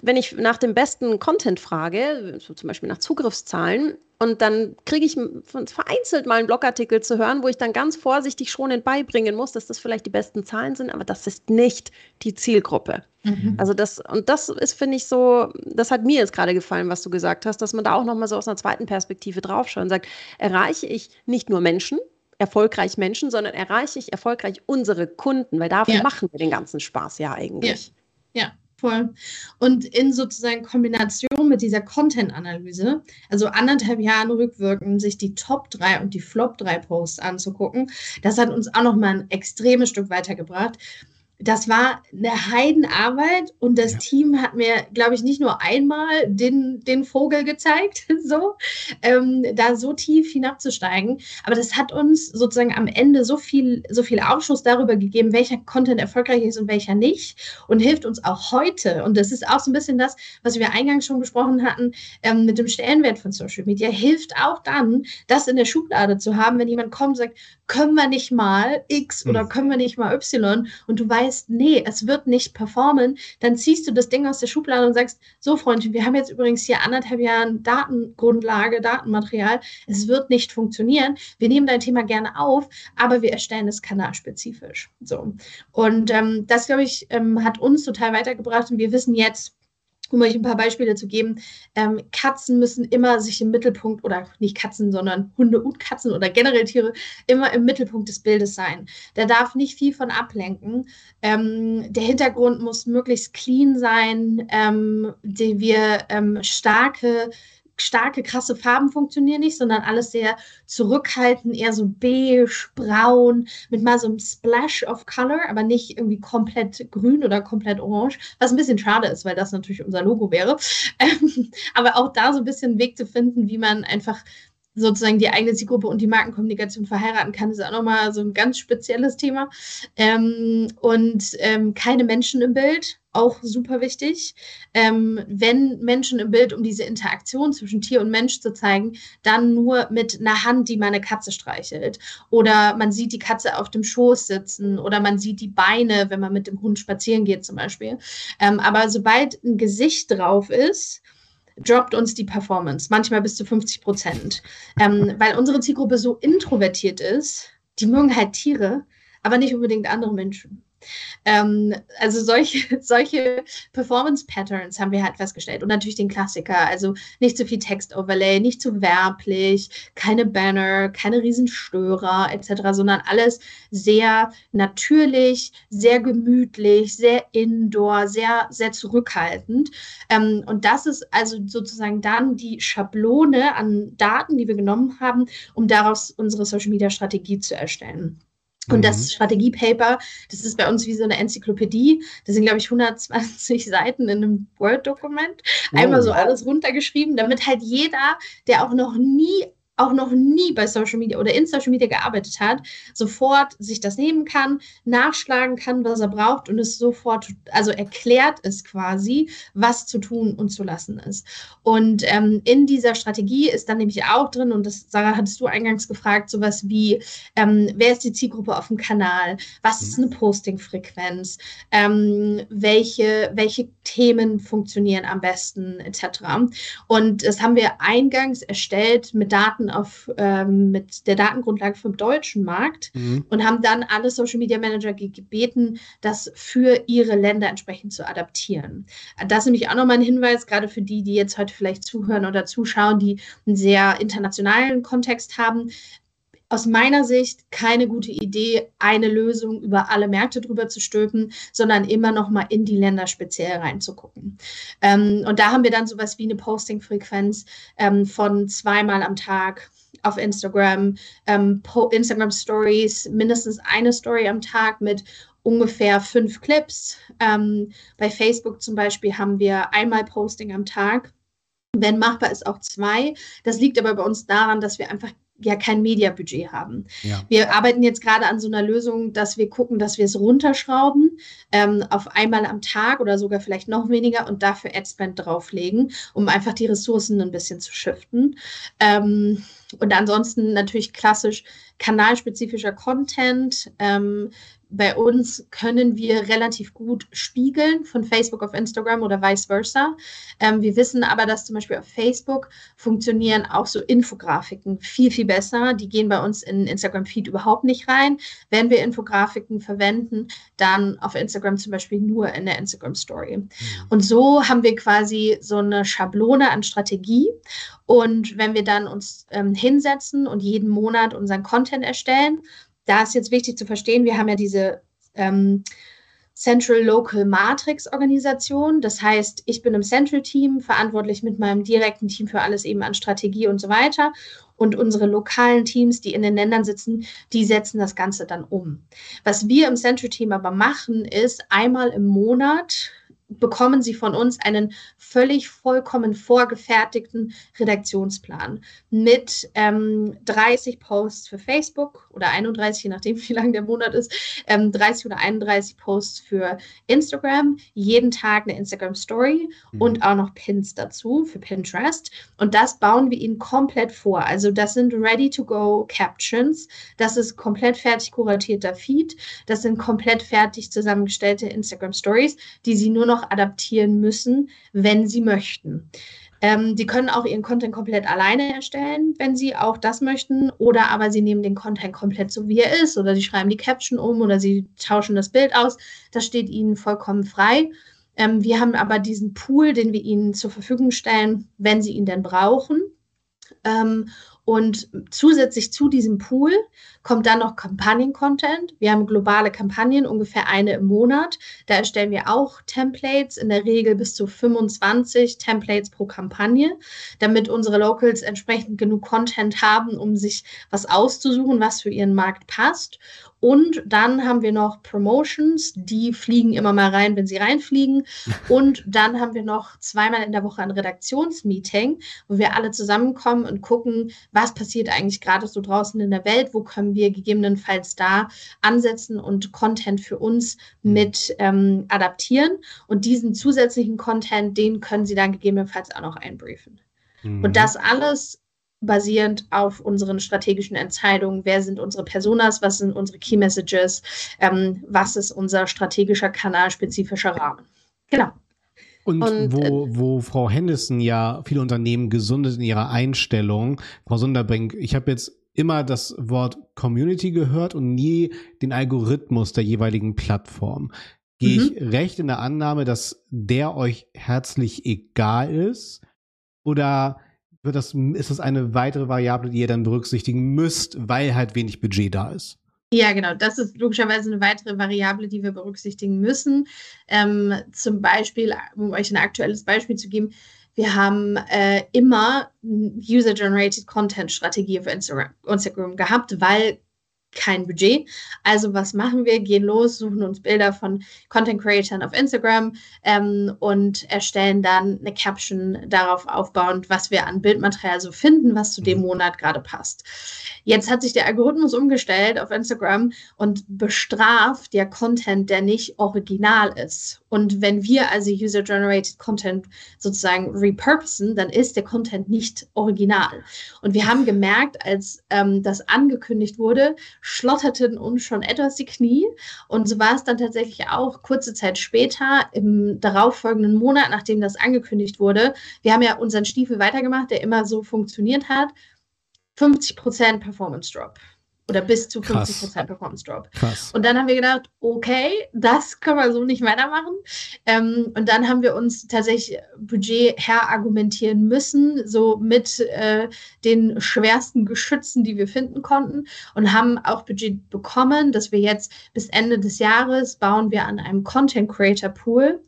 Wenn ich nach dem besten Content frage, so zum Beispiel nach Zugriffszahlen, und dann kriege ich vereinzelt mal einen Blogartikel zu hören, wo ich dann ganz vorsichtig schonend beibringen muss, dass das vielleicht die besten Zahlen sind, aber das ist nicht die Zielgruppe. Mhm. Also das, und das ist, finde ich, so, das hat mir jetzt gerade gefallen, was du gesagt hast, dass man da auch nochmal so aus einer zweiten Perspektive draufschaut und sagt, erreiche ich nicht nur Menschen, erfolgreich Menschen, sondern erreiche ich erfolgreich unsere Kunden, weil dafür ja. machen wir den ganzen Spaß ja eigentlich. Ja. ja. Voll. Und in sozusagen Kombination mit dieser Content-Analyse, also anderthalb Jahre rückwirkend, sich die Top 3 und die Flop 3 Posts anzugucken, das hat uns auch noch mal ein extremes Stück weitergebracht das war eine Heidenarbeit und das ja. Team hat mir, glaube ich, nicht nur einmal den, den Vogel gezeigt, so, ähm, da so tief hinabzusteigen. Aber das hat uns sozusagen am Ende so viel, so viel Aufschluss darüber gegeben, welcher Content erfolgreich ist und welcher nicht und hilft uns auch heute. Und das ist auch so ein bisschen das, was wir eingangs schon besprochen hatten, ähm, mit dem Stellenwert von Social Media, hilft auch dann, das in der Schublade zu haben, wenn jemand kommt und sagt, können wir nicht mal X oder können wir nicht mal Y und du weißt, nee, es wird nicht performen, dann ziehst du das Ding aus der Schublade und sagst, so Freundchen, wir haben jetzt übrigens hier anderthalb Jahre Datengrundlage, Datenmaterial, es wird nicht funktionieren, wir nehmen dein Thema gerne auf, aber wir erstellen es kanalspezifisch. So. Und ähm, das, glaube ich, ähm, hat uns total weitergebracht und wir wissen jetzt, um euch ein paar Beispiele zu geben, ähm, Katzen müssen immer sich im Mittelpunkt, oder nicht Katzen, sondern Hunde und Katzen oder generell Tiere, immer im Mittelpunkt des Bildes sein. Der darf nicht viel von ablenken. Ähm, der Hintergrund muss möglichst clean sein. Ähm, die wir ähm, starke starke, krasse Farben funktionieren nicht, sondern alles sehr zurückhaltend, eher so beige, braun, mit mal so einem Splash of Color, aber nicht irgendwie komplett grün oder komplett orange, was ein bisschen schade ist, weil das natürlich unser Logo wäre. Ähm, aber auch da so ein bisschen einen Weg zu finden, wie man einfach sozusagen die eigene Zielgruppe und die Markenkommunikation verheiraten kann, ist auch nochmal so ein ganz spezielles Thema. Ähm, und ähm, keine Menschen im Bild, auch super wichtig. Ähm, wenn Menschen im Bild, um diese Interaktion zwischen Tier und Mensch zu zeigen, dann nur mit einer Hand, die meine Katze streichelt. Oder man sieht die Katze auf dem Schoß sitzen oder man sieht die Beine, wenn man mit dem Hund spazieren geht zum Beispiel. Ähm, aber sobald ein Gesicht drauf ist, droppt uns die Performance, manchmal bis zu 50 Prozent. Ähm, weil unsere Zielgruppe so introvertiert ist, die mögen halt Tiere, aber nicht unbedingt andere Menschen. Ähm, also solche, solche Performance-Patterns haben wir halt festgestellt. Und natürlich den Klassiker, also nicht zu viel Text-Overlay, nicht zu werblich, keine Banner, keine Riesenstörer etc., sondern alles sehr natürlich, sehr gemütlich, sehr indoor, sehr, sehr zurückhaltend. Ähm, und das ist also sozusagen dann die Schablone an Daten, die wir genommen haben, um daraus unsere Social-Media-Strategie zu erstellen. Und das mhm. Strategiepaper, das ist bei uns wie so eine Enzyklopädie. Das sind, glaube ich, 120 Seiten in einem Word-Dokument. Einmal oh. so alles runtergeschrieben, damit halt jeder, der auch noch nie auch noch nie bei Social Media oder in Social Media gearbeitet hat, sofort sich das nehmen kann, nachschlagen kann, was er braucht und es sofort, also erklärt es quasi, was zu tun und zu lassen ist. Und ähm, in dieser Strategie ist dann nämlich auch drin, und das, Sarah, hattest du eingangs gefragt, sowas wie, ähm, wer ist die Zielgruppe auf dem Kanal? Was ist eine Posting-Frequenz? Ähm, welche, welche Themen funktionieren am besten, etc. Und das haben wir eingangs erstellt mit Daten Daten auf, ähm, mit der Datengrundlage vom deutschen Markt mhm. und haben dann alle Social Media Manager gebeten, das für ihre Länder entsprechend zu adaptieren. Das ist nämlich auch nochmal ein Hinweis, gerade für die, die jetzt heute vielleicht zuhören oder zuschauen, die einen sehr internationalen Kontext haben aus meiner Sicht keine gute Idee, eine Lösung über alle Märkte drüber zu stülpen, sondern immer noch mal in die Länder speziell reinzugucken. Ähm, und da haben wir dann sowas wie eine Posting-Frequenz ähm, von zweimal am Tag auf Instagram, ähm, Instagram Stories, mindestens eine Story am Tag mit ungefähr fünf Clips. Ähm, bei Facebook zum Beispiel haben wir einmal Posting am Tag. Wenn machbar ist auch zwei. Das liegt aber bei uns daran, dass wir einfach ja kein Mediabudget haben. Ja. Wir arbeiten jetzt gerade an so einer Lösung, dass wir gucken, dass wir es runterschrauben ähm, auf einmal am Tag oder sogar vielleicht noch weniger und dafür Adspend drauflegen, um einfach die Ressourcen ein bisschen zu shiften. Ähm, und ansonsten natürlich klassisch kanalspezifischer Content. Ähm, bei uns können wir relativ gut spiegeln von Facebook auf Instagram oder vice versa. Ähm, wir wissen aber, dass zum Beispiel auf Facebook funktionieren auch so Infografiken viel, viel besser. Die gehen bei uns in Instagram-Feed überhaupt nicht rein. Wenn wir Infografiken verwenden, dann auf Instagram zum Beispiel nur in der Instagram-Story. Mhm. Und so haben wir quasi so eine Schablone an Strategie. Und wenn wir dann uns ähm, hinsetzen und jeden Monat unseren Content erstellen, da ist jetzt wichtig zu verstehen, wir haben ja diese ähm, Central Local Matrix Organisation. Das heißt, ich bin im Central Team verantwortlich mit meinem direkten Team für alles eben an Strategie und so weiter. Und unsere lokalen Teams, die in den Ländern sitzen, die setzen das Ganze dann um. Was wir im Central Team aber machen, ist einmal im Monat bekommen Sie von uns einen völlig vollkommen vorgefertigten Redaktionsplan mit ähm, 30 Posts für Facebook oder 31, je nachdem, wie lang der Monat ist, ähm, 30 oder 31 Posts für Instagram, jeden Tag eine Instagram Story mhm. und auch noch Pins dazu für Pinterest. Und das bauen wir Ihnen komplett vor. Also das sind ready-to-go Captions, das ist komplett fertig kuratierter Feed, das sind komplett fertig zusammengestellte Instagram Stories, die Sie nur noch noch adaptieren müssen, wenn sie möchten. Ähm, die können auch ihren Content komplett alleine erstellen, wenn sie auch das möchten, oder aber sie nehmen den Content komplett so, wie er ist, oder sie schreiben die Caption um oder sie tauschen das Bild aus. Das steht ihnen vollkommen frei. Ähm, wir haben aber diesen Pool, den wir ihnen zur Verfügung stellen, wenn sie ihn denn brauchen. Ähm, und zusätzlich zu diesem Pool kommt dann noch Kampagnen-Content. Wir haben globale Kampagnen, ungefähr eine im Monat. Da erstellen wir auch Templates, in der Regel bis zu 25 Templates pro Kampagne, damit unsere Locals entsprechend genug Content haben, um sich was auszusuchen, was für ihren Markt passt. Und dann haben wir noch Promotions, die fliegen immer mal rein, wenn sie reinfliegen. Und dann haben wir noch zweimal in der Woche ein Redaktionsmeeting, wo wir alle zusammenkommen und gucken, was passiert eigentlich gerade so draußen in der Welt, wo können wir gegebenenfalls da ansetzen und Content für uns mhm. mit ähm, adaptieren. Und diesen zusätzlichen Content, den können Sie dann gegebenenfalls auch noch einbriefen. Mhm. Und das alles basierend auf unseren strategischen Entscheidungen. Wer sind unsere Personas? Was sind unsere Key Messages? Ähm, was ist unser strategischer kanalspezifischer Rahmen? Genau. Und, und wo, äh, wo Frau Henderson ja viele Unternehmen gesundet in ihrer Einstellung, Frau Sunderbrink, ich habe jetzt immer das Wort Community gehört und nie den Algorithmus der jeweiligen Plattform. Gehe mhm. ich recht in der Annahme, dass der euch herzlich egal ist? Oder wird das, ist das eine weitere Variable, die ihr dann berücksichtigen müsst, weil halt wenig Budget da ist? Ja, genau. Das ist logischerweise eine weitere Variable, die wir berücksichtigen müssen. Ähm, zum Beispiel, um euch ein aktuelles Beispiel zu geben, wir haben äh, immer User-Generated Content-Strategie auf Instagram, Instagram gehabt, weil kein Budget. Also was machen wir? Gehen los, suchen uns Bilder von Content Creators auf Instagram ähm, und erstellen dann eine Caption darauf aufbauend, was wir an Bildmaterial so finden, was zu dem mhm. Monat gerade passt. Jetzt hat sich der Algorithmus umgestellt auf Instagram und bestraft der Content, der nicht original ist. Und wenn wir also User-Generated Content sozusagen repurposen, dann ist der Content nicht original. Und wir haben gemerkt, als ähm, das angekündigt wurde, schlotterten uns schon etwas die Knie. Und so war es dann tatsächlich auch kurze Zeit später, im darauffolgenden Monat, nachdem das angekündigt wurde. Wir haben ja unseren Stiefel weitergemacht, der immer so funktioniert hat. 50% Performance Drop oder bis zu 50% Performance Drop. Krass. Und dann haben wir gedacht, okay, das können wir so nicht weitermachen. Ähm, und dann haben wir uns tatsächlich Budget herargumentieren müssen, so mit äh, den schwersten Geschützen, die wir finden konnten und haben auch Budget bekommen, dass wir jetzt bis Ende des Jahres bauen wir an einem Content Creator Pool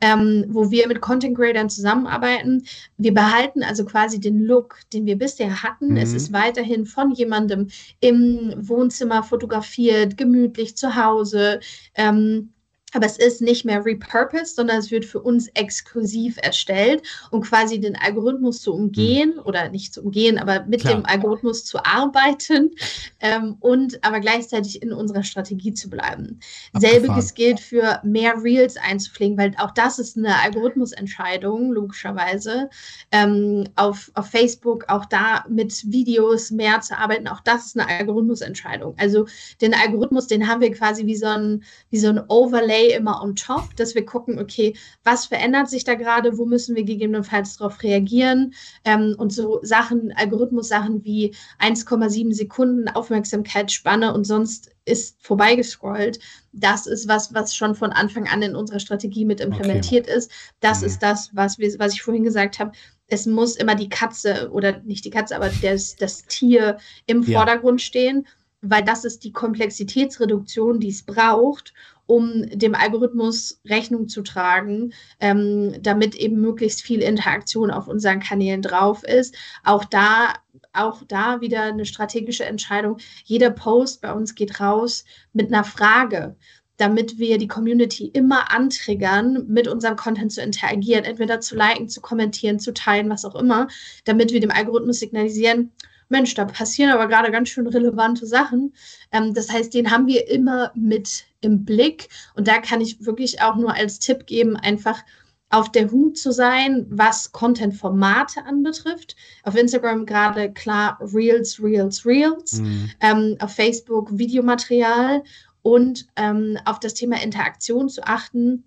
ähm, wo wir mit Content Creators zusammenarbeiten. Wir behalten also quasi den Look, den wir bisher hatten. Mhm. Es ist weiterhin von jemandem im Wohnzimmer fotografiert, gemütlich zu Hause. Ähm, aber es ist nicht mehr repurposed, sondern es wird für uns exklusiv erstellt, um quasi den Algorithmus zu umgehen mhm. oder nicht zu umgehen, aber mit Klar. dem Algorithmus zu arbeiten ähm, und aber gleichzeitig in unserer Strategie zu bleiben. Abgefahren. Selbiges gilt für mehr Reels einzupflegen, weil auch das ist eine Algorithmusentscheidung, logischerweise. Ähm, auf, auf Facebook auch da mit Videos mehr zu arbeiten, auch das ist eine Algorithmusentscheidung. Also den Algorithmus, den haben wir quasi wie so ein, wie so ein Overlay immer on top, dass wir gucken, okay, was verändert sich da gerade, wo müssen wir gegebenenfalls darauf reagieren ähm, und so Sachen, Algorithmus-Sachen wie 1,7 Sekunden Aufmerksamkeitsspanne und sonst ist vorbeigescrollt. Das ist was, was schon von Anfang an in unserer Strategie mit implementiert okay. ist. Das mhm. ist das, was, wir, was ich vorhin gesagt habe. Es muss immer die Katze oder nicht die Katze, aber das, das Tier im ja. Vordergrund stehen, weil das ist die Komplexitätsreduktion, die es braucht, um dem Algorithmus Rechnung zu tragen, ähm, damit eben möglichst viel Interaktion auf unseren Kanälen drauf ist. Auch da, auch da wieder eine strategische Entscheidung. Jeder Post bei uns geht raus mit einer Frage damit wir die Community immer antriggern, mit unserem Content zu interagieren, entweder zu liken, zu kommentieren, zu teilen, was auch immer, damit wir dem Algorithmus signalisieren, Mensch, da passieren aber gerade ganz schön relevante Sachen. Ähm, das heißt, den haben wir immer mit im Blick. Und da kann ich wirklich auch nur als Tipp geben, einfach auf der Hut zu sein, was Content-Formate anbetrifft. Auf Instagram gerade klar Reels, Reels, Reels. Mhm. Ähm, auf Facebook Videomaterial und ähm, auf das Thema Interaktion zu achten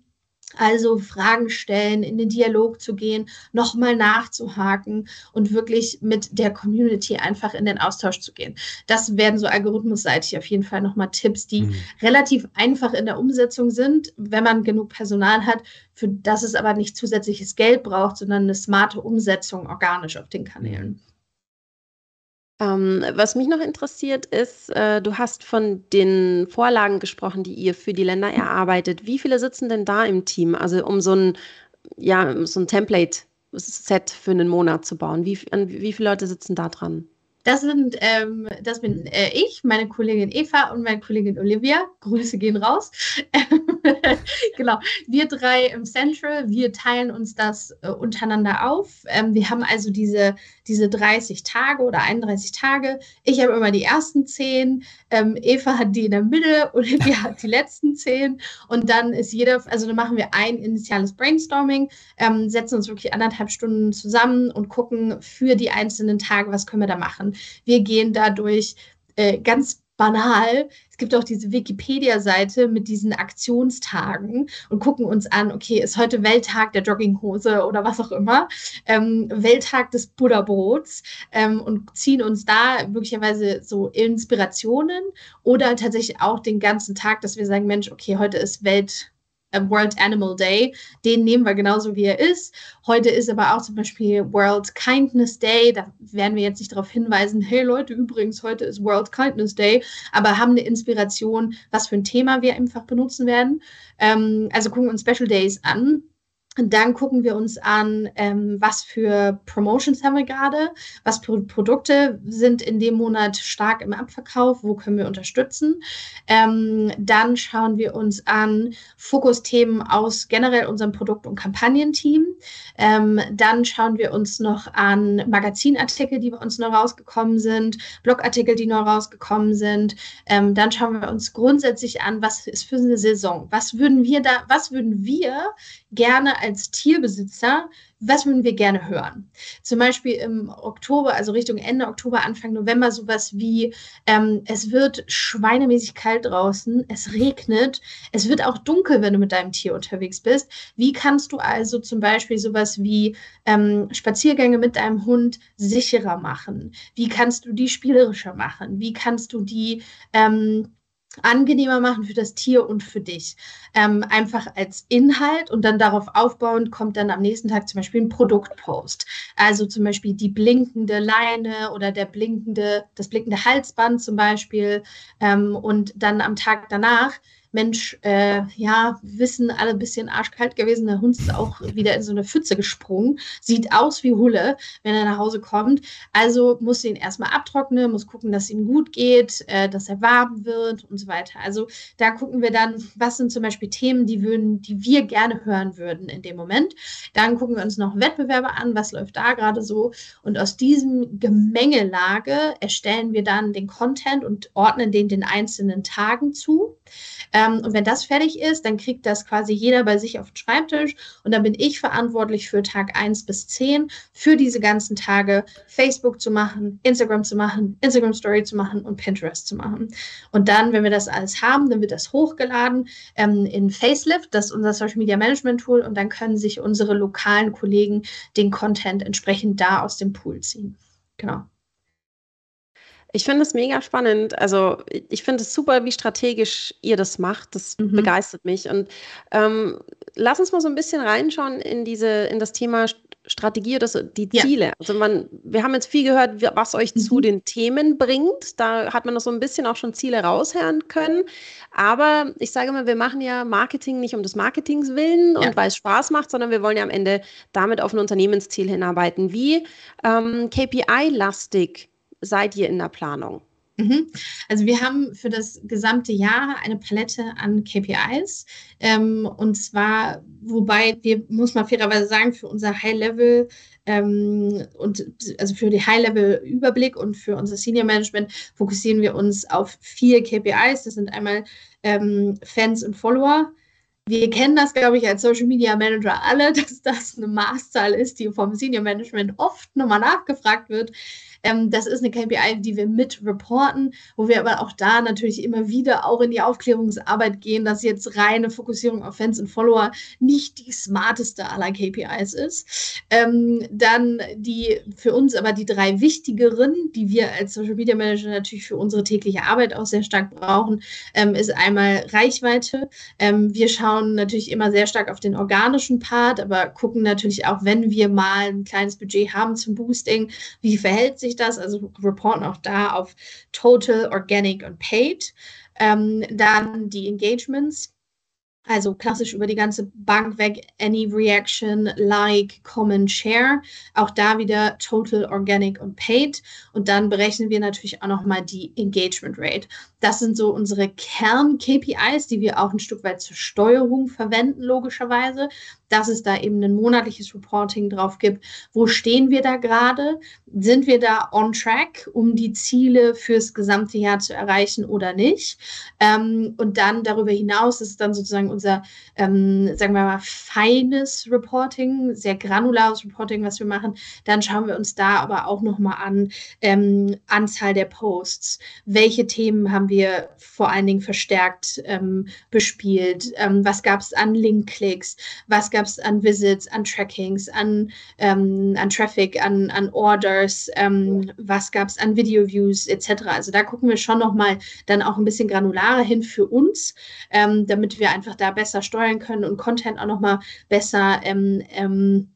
also Fragen stellen, in den Dialog zu gehen, nochmal nachzuhaken und wirklich mit der Community einfach in den Austausch zu gehen. Das werden so algorithmusseitig auf jeden Fall nochmal Tipps, die mhm. relativ einfach in der Umsetzung sind, wenn man genug Personal hat, für das es aber nicht zusätzliches Geld braucht, sondern eine smarte Umsetzung organisch auf den Kanälen. Ähm, was mich noch interessiert ist, äh, du hast von den Vorlagen gesprochen, die ihr für die Länder erarbeitet. Wie viele sitzen denn da im Team? Also um so ein, ja, so ein Template-Set für einen Monat zu bauen. Wie, wie viele Leute sitzen da dran? Das sind, ähm, das bin äh, ich, meine Kollegin Eva und meine Kollegin Olivia. Grüße gehen raus. genau. Wir drei im Central, wir teilen uns das äh, untereinander auf. Ähm, wir haben also diese, diese 30 Tage oder 31 Tage. Ich habe immer die ersten 10, ähm, Eva hat die in der Mitte, Olivia hat die letzten 10 und dann ist jeder, also dann machen wir ein initiales Brainstorming, ähm, setzen uns wirklich anderthalb Stunden zusammen und gucken für die einzelnen Tage, was können wir da machen. Wir gehen dadurch äh, ganz banal. Es gibt auch diese Wikipedia-Seite mit diesen Aktionstagen und gucken uns an, okay, ist heute Welttag der Jogginghose oder was auch immer, ähm, Welttag des Buddha-Brots ähm, und ziehen uns da möglicherweise so Inspirationen oder tatsächlich auch den ganzen Tag, dass wir sagen, Mensch, okay, heute ist Welt World Animal Day. Den nehmen wir genauso, wie er ist. Heute ist aber auch zum Beispiel World Kindness Day. Da werden wir jetzt nicht darauf hinweisen, hey Leute, übrigens, heute ist World Kindness Day, aber haben eine Inspiration, was für ein Thema wir einfach benutzen werden. Ähm, also gucken uns Special Days an dann gucken wir uns an, ähm, was für Promotions haben wir gerade, was für Produkte sind in dem Monat stark im Abverkauf, wo können wir unterstützen. Ähm, dann schauen wir uns an Fokusthemen aus generell unserem Produkt- und Kampagnenteam. Ähm, dann schauen wir uns noch an Magazinartikel, die bei uns neu rausgekommen sind, Blogartikel, die neu rausgekommen sind. Ähm, dann schauen wir uns grundsätzlich an, was ist für eine Saison. Was würden wir da, was würden wir gerne als Tierbesitzer, was würden wir gerne hören? Zum Beispiel im Oktober, also Richtung Ende Oktober, Anfang November, sowas wie, ähm, es wird schweinemäßig kalt draußen, es regnet, es wird auch dunkel, wenn du mit deinem Tier unterwegs bist. Wie kannst du also zum Beispiel sowas wie ähm, Spaziergänge mit deinem Hund sicherer machen? Wie kannst du die spielerischer machen? Wie kannst du die ähm, angenehmer machen für das Tier und für dich. Ähm, einfach als Inhalt und dann darauf aufbauend kommt dann am nächsten Tag zum Beispiel ein Produktpost. Also zum Beispiel die blinkende Leine oder der blinkende, das blinkende Halsband zum Beispiel. Ähm, und dann am Tag danach Mensch, äh, ja, wissen alle ein bisschen arschkalt gewesen. Der Hund ist auch wieder in so eine Pfütze gesprungen. Sieht aus wie Hulle, wenn er nach Hause kommt. Also muss ihn erstmal abtrocknen, muss gucken, dass ihm gut geht, äh, dass er warm wird und so weiter. Also da gucken wir dann, was sind zum Beispiel Themen, die, würden, die wir gerne hören würden in dem Moment. Dann gucken wir uns noch Wettbewerbe an, was läuft da gerade so. Und aus diesem Gemengelage erstellen wir dann den Content und ordnen den den einzelnen Tagen zu. Ähm, und wenn das fertig ist, dann kriegt das quasi jeder bei sich auf den Schreibtisch. Und dann bin ich verantwortlich für Tag 1 bis 10 für diese ganzen Tage Facebook zu machen, Instagram zu machen, Instagram Story zu machen und Pinterest zu machen. Und dann, wenn wir das alles haben, dann wird das hochgeladen ähm, in Facelift, das ist unser Social Media Management Tool. Und dann können sich unsere lokalen Kollegen den Content entsprechend da aus dem Pool ziehen. Genau. Ich finde es mega spannend. Also ich finde es super, wie strategisch ihr das macht. Das mhm. begeistert mich. Und ähm, lass uns mal so ein bisschen reinschauen in diese, in das Thema Strategie oder die Ziele. Ja. Also man, wir haben jetzt viel gehört, was euch mhm. zu den Themen bringt. Da hat man noch so ein bisschen auch schon Ziele raushören können. Aber ich sage mal, wir machen ja Marketing nicht um des Marketings willen ja. und weil es Spaß macht, sondern wir wollen ja am Ende damit auf ein Unternehmensziel hinarbeiten. Wie ähm, KPI-lastig seid ihr in der Planung? Mhm. Also wir haben für das gesamte Jahr eine Palette an KPIs. Ähm, und zwar, wobei wir, muss man fairerweise sagen, für unser High-Level ähm, und also für die High-Level-Überblick und für unser Senior Management fokussieren wir uns auf vier KPIs. Das sind einmal ähm, Fans und Follower. Wir kennen das, glaube ich, als Social Media Manager alle, dass das eine Maßzahl ist, die vom Senior Management oft nochmal nachgefragt wird. Ähm, das ist eine KPI, die wir mit reporten, wo wir aber auch da natürlich immer wieder auch in die Aufklärungsarbeit gehen, dass jetzt reine Fokussierung auf Fans und Follower nicht die smarteste aller KPIs ist. Ähm, dann die für uns aber die drei wichtigeren, die wir als Social Media Manager natürlich für unsere tägliche Arbeit auch sehr stark brauchen, ähm, ist einmal Reichweite. Ähm, wir schauen natürlich immer sehr stark auf den organischen Part, aber gucken natürlich auch, wenn wir mal ein kleines Budget haben zum Boosting, wie verhält sich sich das, also reporten auch da auf Total, Organic und Paid. Ähm, dann die Engagements, also klassisch über die ganze Bank weg, Any Reaction, Like, Comment, Share. Auch da wieder Total, Organic und Paid. Und dann berechnen wir natürlich auch nochmal die Engagement Rate. Das sind so unsere Kern-KPIs, die wir auch ein Stück weit zur Steuerung verwenden, logischerweise dass es da eben ein monatliches Reporting drauf gibt. Wo stehen wir da gerade? Sind wir da on track, um die Ziele fürs gesamte Jahr zu erreichen oder nicht? Ähm, und dann darüber hinaus ist dann sozusagen sozusagen unser, ähm, sagen wir mal, feines Reporting, sehr granulares Reporting, was wir machen. Dann schauen wir uns da aber auch nochmal an, ähm, Anzahl der Posts. Welche Themen haben wir vor allen Dingen verstärkt ähm, bespielt? Ähm, was gab es an Link-Klicks? Was gab es an Visits, an Trackings, an, ähm, an Traffic, an, an Orders? Ähm, was gab es an Video-Views etc.? Also da gucken wir schon nochmal dann auch ein bisschen granularer hin für uns, ähm, damit wir einfach da besser steuern können und Content auch nochmal besser ähm, ähm,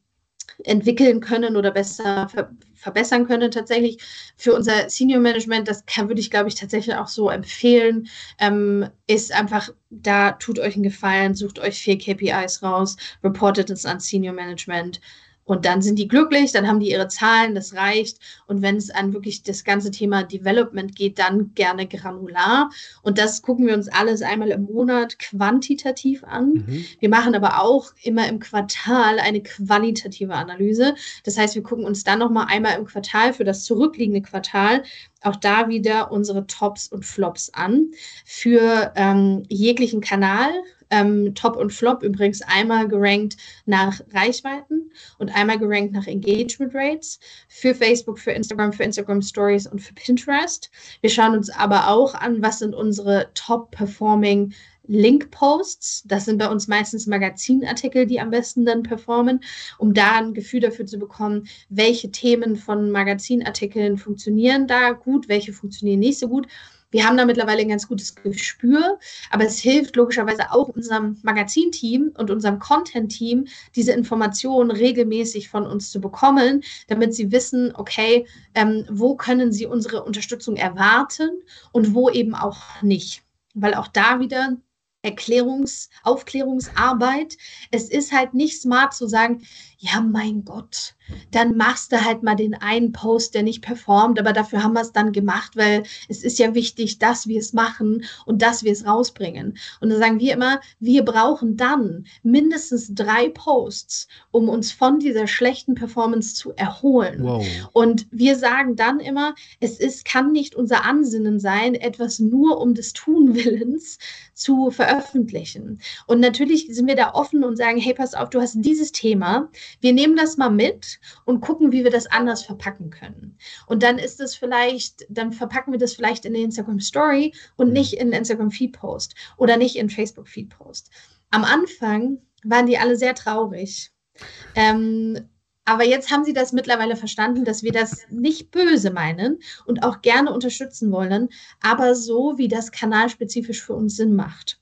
entwickeln können oder besser ver verbessern können tatsächlich für unser Senior Management. Das kann, würde ich, glaube ich, tatsächlich auch so empfehlen. Ähm, ist einfach, da tut euch einen Gefallen, sucht euch vier KPIs raus, reportet es an Senior Management und dann sind die glücklich, dann haben die ihre Zahlen, das reicht. Und wenn es an wirklich das ganze Thema Development geht, dann gerne granular. Und das gucken wir uns alles einmal im Monat quantitativ an. Mhm. Wir machen aber auch immer im Quartal eine qualitative Analyse. Das heißt, wir gucken uns dann nochmal einmal im Quartal für das zurückliegende Quartal auch da wieder unsere Tops und Flops an für ähm, jeglichen Kanal, ähm, Top und Flop übrigens einmal gerankt nach Reichweiten und einmal gerankt nach Engagement Rates für Facebook, für Instagram, für Instagram Stories und für Pinterest. Wir schauen uns aber auch an, was sind unsere Top-Performing Link-Posts. Das sind bei uns meistens Magazinartikel, die am besten dann performen, um da ein Gefühl dafür zu bekommen, welche Themen von Magazinartikeln funktionieren da gut, welche funktionieren nicht so gut wir haben da mittlerweile ein ganz gutes Gespür, aber es hilft logischerweise auch unserem Magazinteam und unserem Content-Team, diese Informationen regelmäßig von uns zu bekommen, damit sie wissen, okay, ähm, wo können sie unsere Unterstützung erwarten und wo eben auch nicht. Weil auch da wieder Erklärungs-, Aufklärungsarbeit. Es ist halt nicht smart zu sagen, ja, mein Gott, dann machst du halt mal den einen Post, der nicht performt, aber dafür haben wir es dann gemacht, weil es ist ja wichtig, dass wir es machen und dass wir es rausbringen. Und dann sagen wir immer, wir brauchen dann mindestens drei Posts, um uns von dieser schlechten Performance zu erholen. Wow. Und wir sagen dann immer, es ist, kann nicht unser Ansinnen sein, etwas nur um des Tunwillens zu veröffentlichen. Und natürlich sind wir da offen und sagen, hey, pass auf, du hast dieses Thema, wir nehmen das mal mit und gucken, wie wir das anders verpacken können. Und dann ist es vielleicht, dann verpacken wir das vielleicht in der Instagram Story und nicht in Instagram Feed Post oder nicht in Facebook Feed Post. Am Anfang waren die alle sehr traurig. Ähm, aber jetzt haben sie das mittlerweile verstanden, dass wir das nicht böse meinen und auch gerne unterstützen wollen, aber so, wie das kanalspezifisch für uns Sinn macht.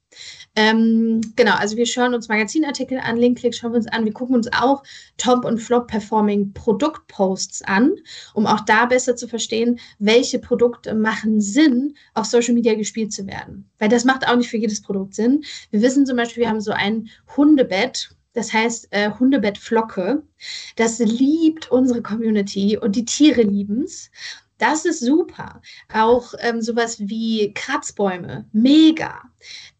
Ähm, genau, also wir schauen uns Magazinartikel an, Linkklicks schauen wir uns an. Wir gucken uns auch Top- und Flop-Performing Produktposts an, um auch da besser zu verstehen, welche Produkte machen Sinn, auf Social Media gespielt zu werden. Weil das macht auch nicht für jedes Produkt Sinn. Wir wissen zum Beispiel, wir haben so ein Hundebett, das heißt äh, Hundebettflocke. Das liebt unsere Community und die Tiere lieben es. Das ist super. Auch ähm, sowas wie Kratzbäume, mega.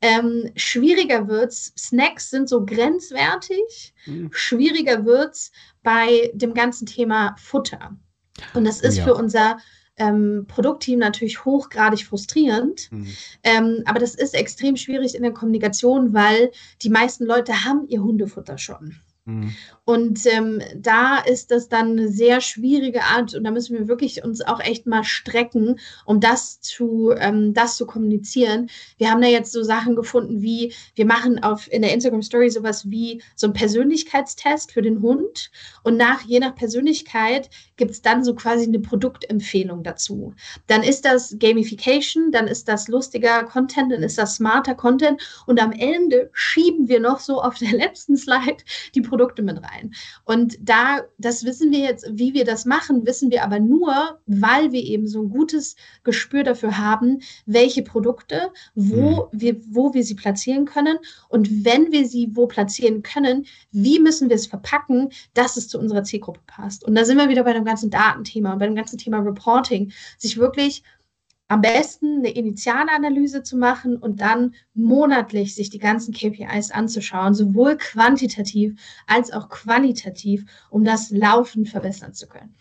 Ähm, schwieriger wird's, Snacks sind so grenzwertig. Mhm. Schwieriger wird's bei dem ganzen Thema Futter. Und das ist ja. für unser ähm, Produktteam natürlich hochgradig frustrierend. Mhm. Ähm, aber das ist extrem schwierig in der Kommunikation, weil die meisten Leute haben ihr Hundefutter schon. Mhm. Und ähm, da ist das dann eine sehr schwierige Art und da müssen wir wirklich uns auch echt mal strecken, um das zu, ähm, das zu kommunizieren. Wir haben da jetzt so Sachen gefunden wie, wir machen auf in der Instagram Story sowas wie so ein Persönlichkeitstest für den Hund und nach, je nach Persönlichkeit gibt es dann so quasi eine Produktempfehlung dazu. Dann ist das Gamification, dann ist das lustiger Content, dann ist das smarter Content und am Ende schieben wir noch so auf der letzten Slide die Produkte mit rein. Und da, das wissen wir jetzt, wie wir das machen, wissen wir aber nur, weil wir eben so ein gutes Gespür dafür haben, welche Produkte, wo, mhm. wir, wo wir sie platzieren können und wenn wir sie wo platzieren können, wie müssen wir es verpacken, dass es zu unserer Zielgruppe passt. Und da sind wir wieder bei dem ganzen Datenthema und bei dem ganzen Thema Reporting, sich wirklich am besten eine Initialanalyse zu machen und dann monatlich sich die ganzen KPIs anzuschauen, sowohl quantitativ als auch qualitativ, um das Laufen verbessern zu können.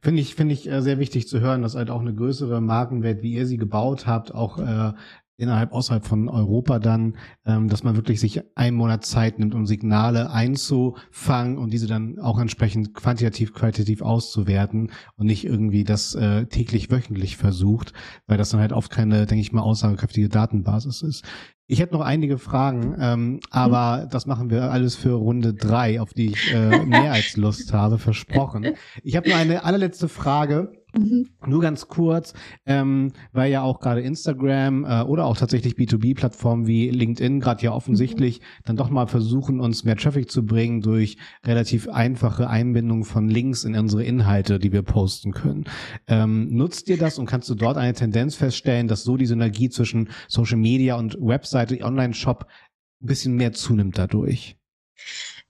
Finde ich, finde ich äh, sehr wichtig zu hören, dass halt auch eine größere Markenwelt, wie ihr sie gebaut habt, auch äh, innerhalb, außerhalb von Europa dann, ähm, dass man wirklich sich einen Monat Zeit nimmt, um Signale einzufangen und diese dann auch entsprechend quantitativ, qualitativ auszuwerten und nicht irgendwie das äh, täglich, wöchentlich versucht, weil das dann halt oft keine, denke ich mal, aussagekräftige Datenbasis ist. Ich hätte noch einige Fragen, ähm, aber das machen wir alles für Runde drei, auf die ich äh, mehr als Lust habe, versprochen. Ich habe nur eine allerletzte Frage Mhm. Nur ganz kurz, ähm, weil ja auch gerade Instagram äh, oder auch tatsächlich B2B-Plattformen wie LinkedIn gerade ja offensichtlich mhm. dann doch mal versuchen, uns mehr Traffic zu bringen durch relativ einfache Einbindung von Links in unsere Inhalte, die wir posten können. Ähm, nutzt ihr das und kannst du dort eine Tendenz feststellen, dass so die Synergie zwischen Social Media und Webseite, Online-Shop ein bisschen mehr zunimmt dadurch?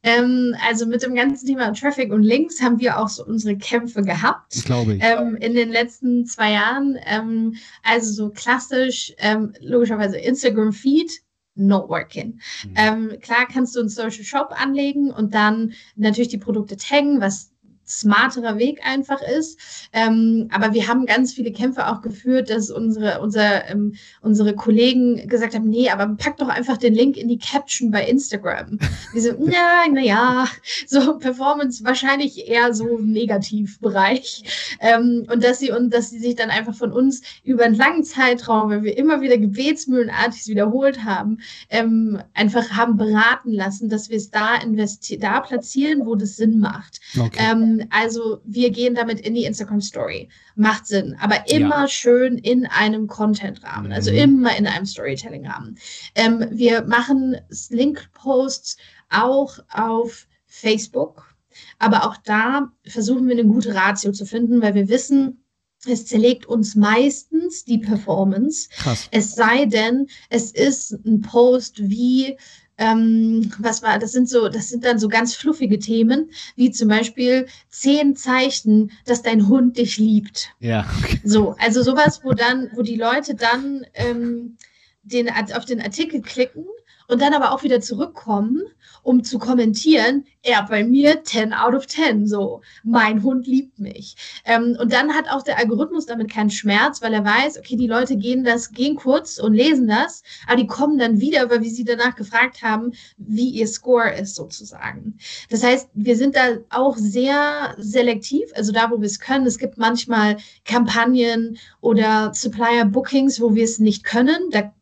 Ähm, also mit dem ganzen Thema Traffic und Links haben wir auch so unsere Kämpfe gehabt. Glaube ich. Ähm, in den letzten zwei Jahren. Ähm, also so klassisch, ähm, logischerweise Instagram Feed, not working. Mhm. Ähm, klar kannst du einen Social Shop anlegen und dann natürlich die Produkte taggen, was smarterer Weg einfach ist. Ähm, aber wir haben ganz viele Kämpfe auch geführt, dass unsere, unser, ähm, unsere Kollegen gesagt haben, nee, aber pack doch einfach den Link in die Caption bei Instagram. Wir so, na, na ja, so Performance wahrscheinlich eher so Negativbereich. Ähm, und dass sie und dass sie sich dann einfach von uns über einen langen Zeitraum, weil wir immer wieder gebetsmühlenartig wiederholt haben, ähm, einfach haben beraten lassen, dass wir es da investieren, da platzieren, wo das Sinn macht. Okay. Ähm, also wir gehen damit in die Instagram Story. Macht Sinn, aber immer ja. schön in einem Content-Rahmen, also mhm. immer in einem Storytelling-Rahmen. Ähm, wir machen Link-Posts auch auf Facebook, aber auch da versuchen wir eine gute Ratio zu finden, weil wir wissen, es zerlegt uns meistens die Performance. Krass. Es sei denn, es ist ein Post wie ähm, was war, das sind so, das sind dann so ganz fluffige Themen, wie zum Beispiel zehn Zeichen, dass dein Hund dich liebt. Ja. Okay. So, also sowas, wo dann, wo die Leute dann ähm, den, auf den Artikel klicken und dann aber auch wieder zurückkommen, um zu kommentieren, er bei mir 10 out of 10, so, mein Hund liebt mich. Ähm, und dann hat auch der Algorithmus damit keinen Schmerz, weil er weiß, okay, die Leute gehen das, gehen kurz und lesen das, aber die kommen dann wieder, weil wir sie danach gefragt haben, wie ihr Score ist sozusagen. Das heißt, wir sind da auch sehr selektiv, also da, wo wir es können. Es gibt manchmal Kampagnen oder Supplier Bookings, wo wir es nicht können. Da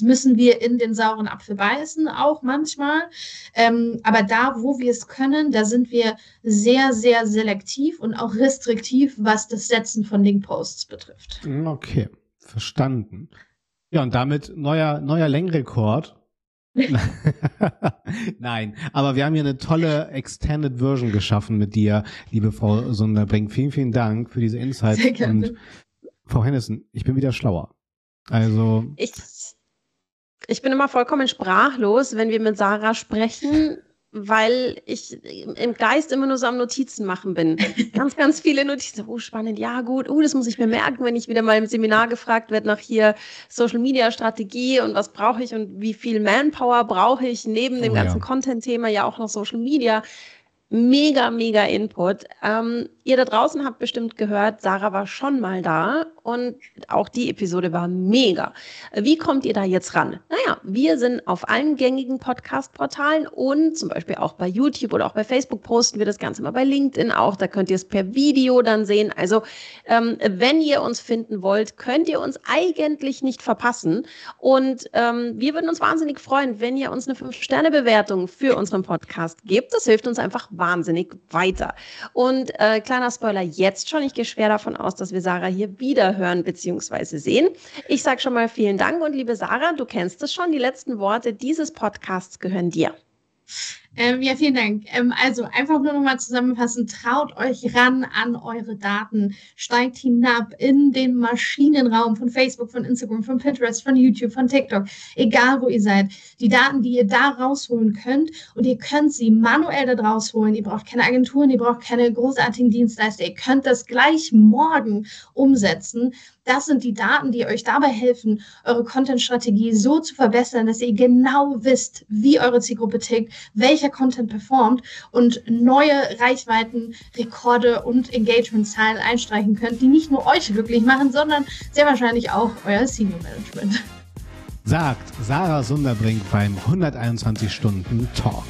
müssen wir in den sauren Apfel beißen, auch manchmal. Ähm, aber da, wo wir es können, da sind wir sehr, sehr selektiv und auch restriktiv, was das Setzen von Linkposts betrifft. Hm, okay, verstanden. Ja, und damit neuer, neuer Längenrekord. Nein, aber wir haben hier eine tolle Extended Version geschaffen mit dir, liebe Frau Sonderbrink. Vielen, vielen Dank für diese Insights. Sehr gerne. Und Frau Hennissen, ich bin wieder schlauer. Also. Ich ich bin immer vollkommen sprachlos, wenn wir mit Sarah sprechen, weil ich im Geist immer nur so am Notizen machen bin. Ganz, ganz viele Notizen. Oh, spannend. Ja, gut. Oh, das muss ich mir merken, wenn ich wieder mal im Seminar gefragt werde nach hier Social Media Strategie und was brauche ich und wie viel Manpower brauche ich neben dem oh, ganzen ja. Content-Thema ja auch noch Social Media. Mega, mega Input. Ähm, ihr da draußen habt bestimmt gehört, Sarah war schon mal da und auch die Episode war mega. Wie kommt ihr da jetzt ran? Naja, wir sind auf allen gängigen Podcast-Portalen und zum Beispiel auch bei YouTube oder auch bei Facebook posten wir das Ganze mal bei LinkedIn auch. Da könnt ihr es per Video dann sehen. Also ähm, wenn ihr uns finden wollt, könnt ihr uns eigentlich nicht verpassen. Und ähm, wir würden uns wahnsinnig freuen, wenn ihr uns eine 5-Sterne-Bewertung für unseren Podcast gebt. Das hilft uns einfach wahnsinnig weiter. Und äh, kleiner Spoiler jetzt schon, ich gehe schwer davon aus, dass wir Sarah hier wieder hören bzw. sehen. Ich sage schon mal vielen Dank und liebe Sarah, du kennst es schon, die letzten Worte dieses Podcasts gehören dir. Ähm, ja, vielen Dank. Ähm, also einfach nur nochmal zusammenfassen, traut euch ran an eure Daten, steigt hinab in den Maschinenraum von Facebook, von Instagram, von Pinterest, von YouTube, von TikTok, egal wo ihr seid. Die Daten, die ihr da rausholen könnt und ihr könnt sie manuell da rausholen. Ihr braucht keine Agenturen, ihr braucht keine großartigen Dienstleister. Ihr könnt das gleich morgen umsetzen das sind die Daten, die euch dabei helfen, eure Content-Strategie so zu verbessern, dass ihr genau wisst, wie eure Zielgruppe tickt, welcher Content performt und neue Reichweiten, Rekorde und Engagement-Zahlen einstreichen könnt, die nicht nur euch glücklich machen, sondern sehr wahrscheinlich auch euer Senior Management. sagt Sarah Sunderbrink beim 121 Stunden Talk.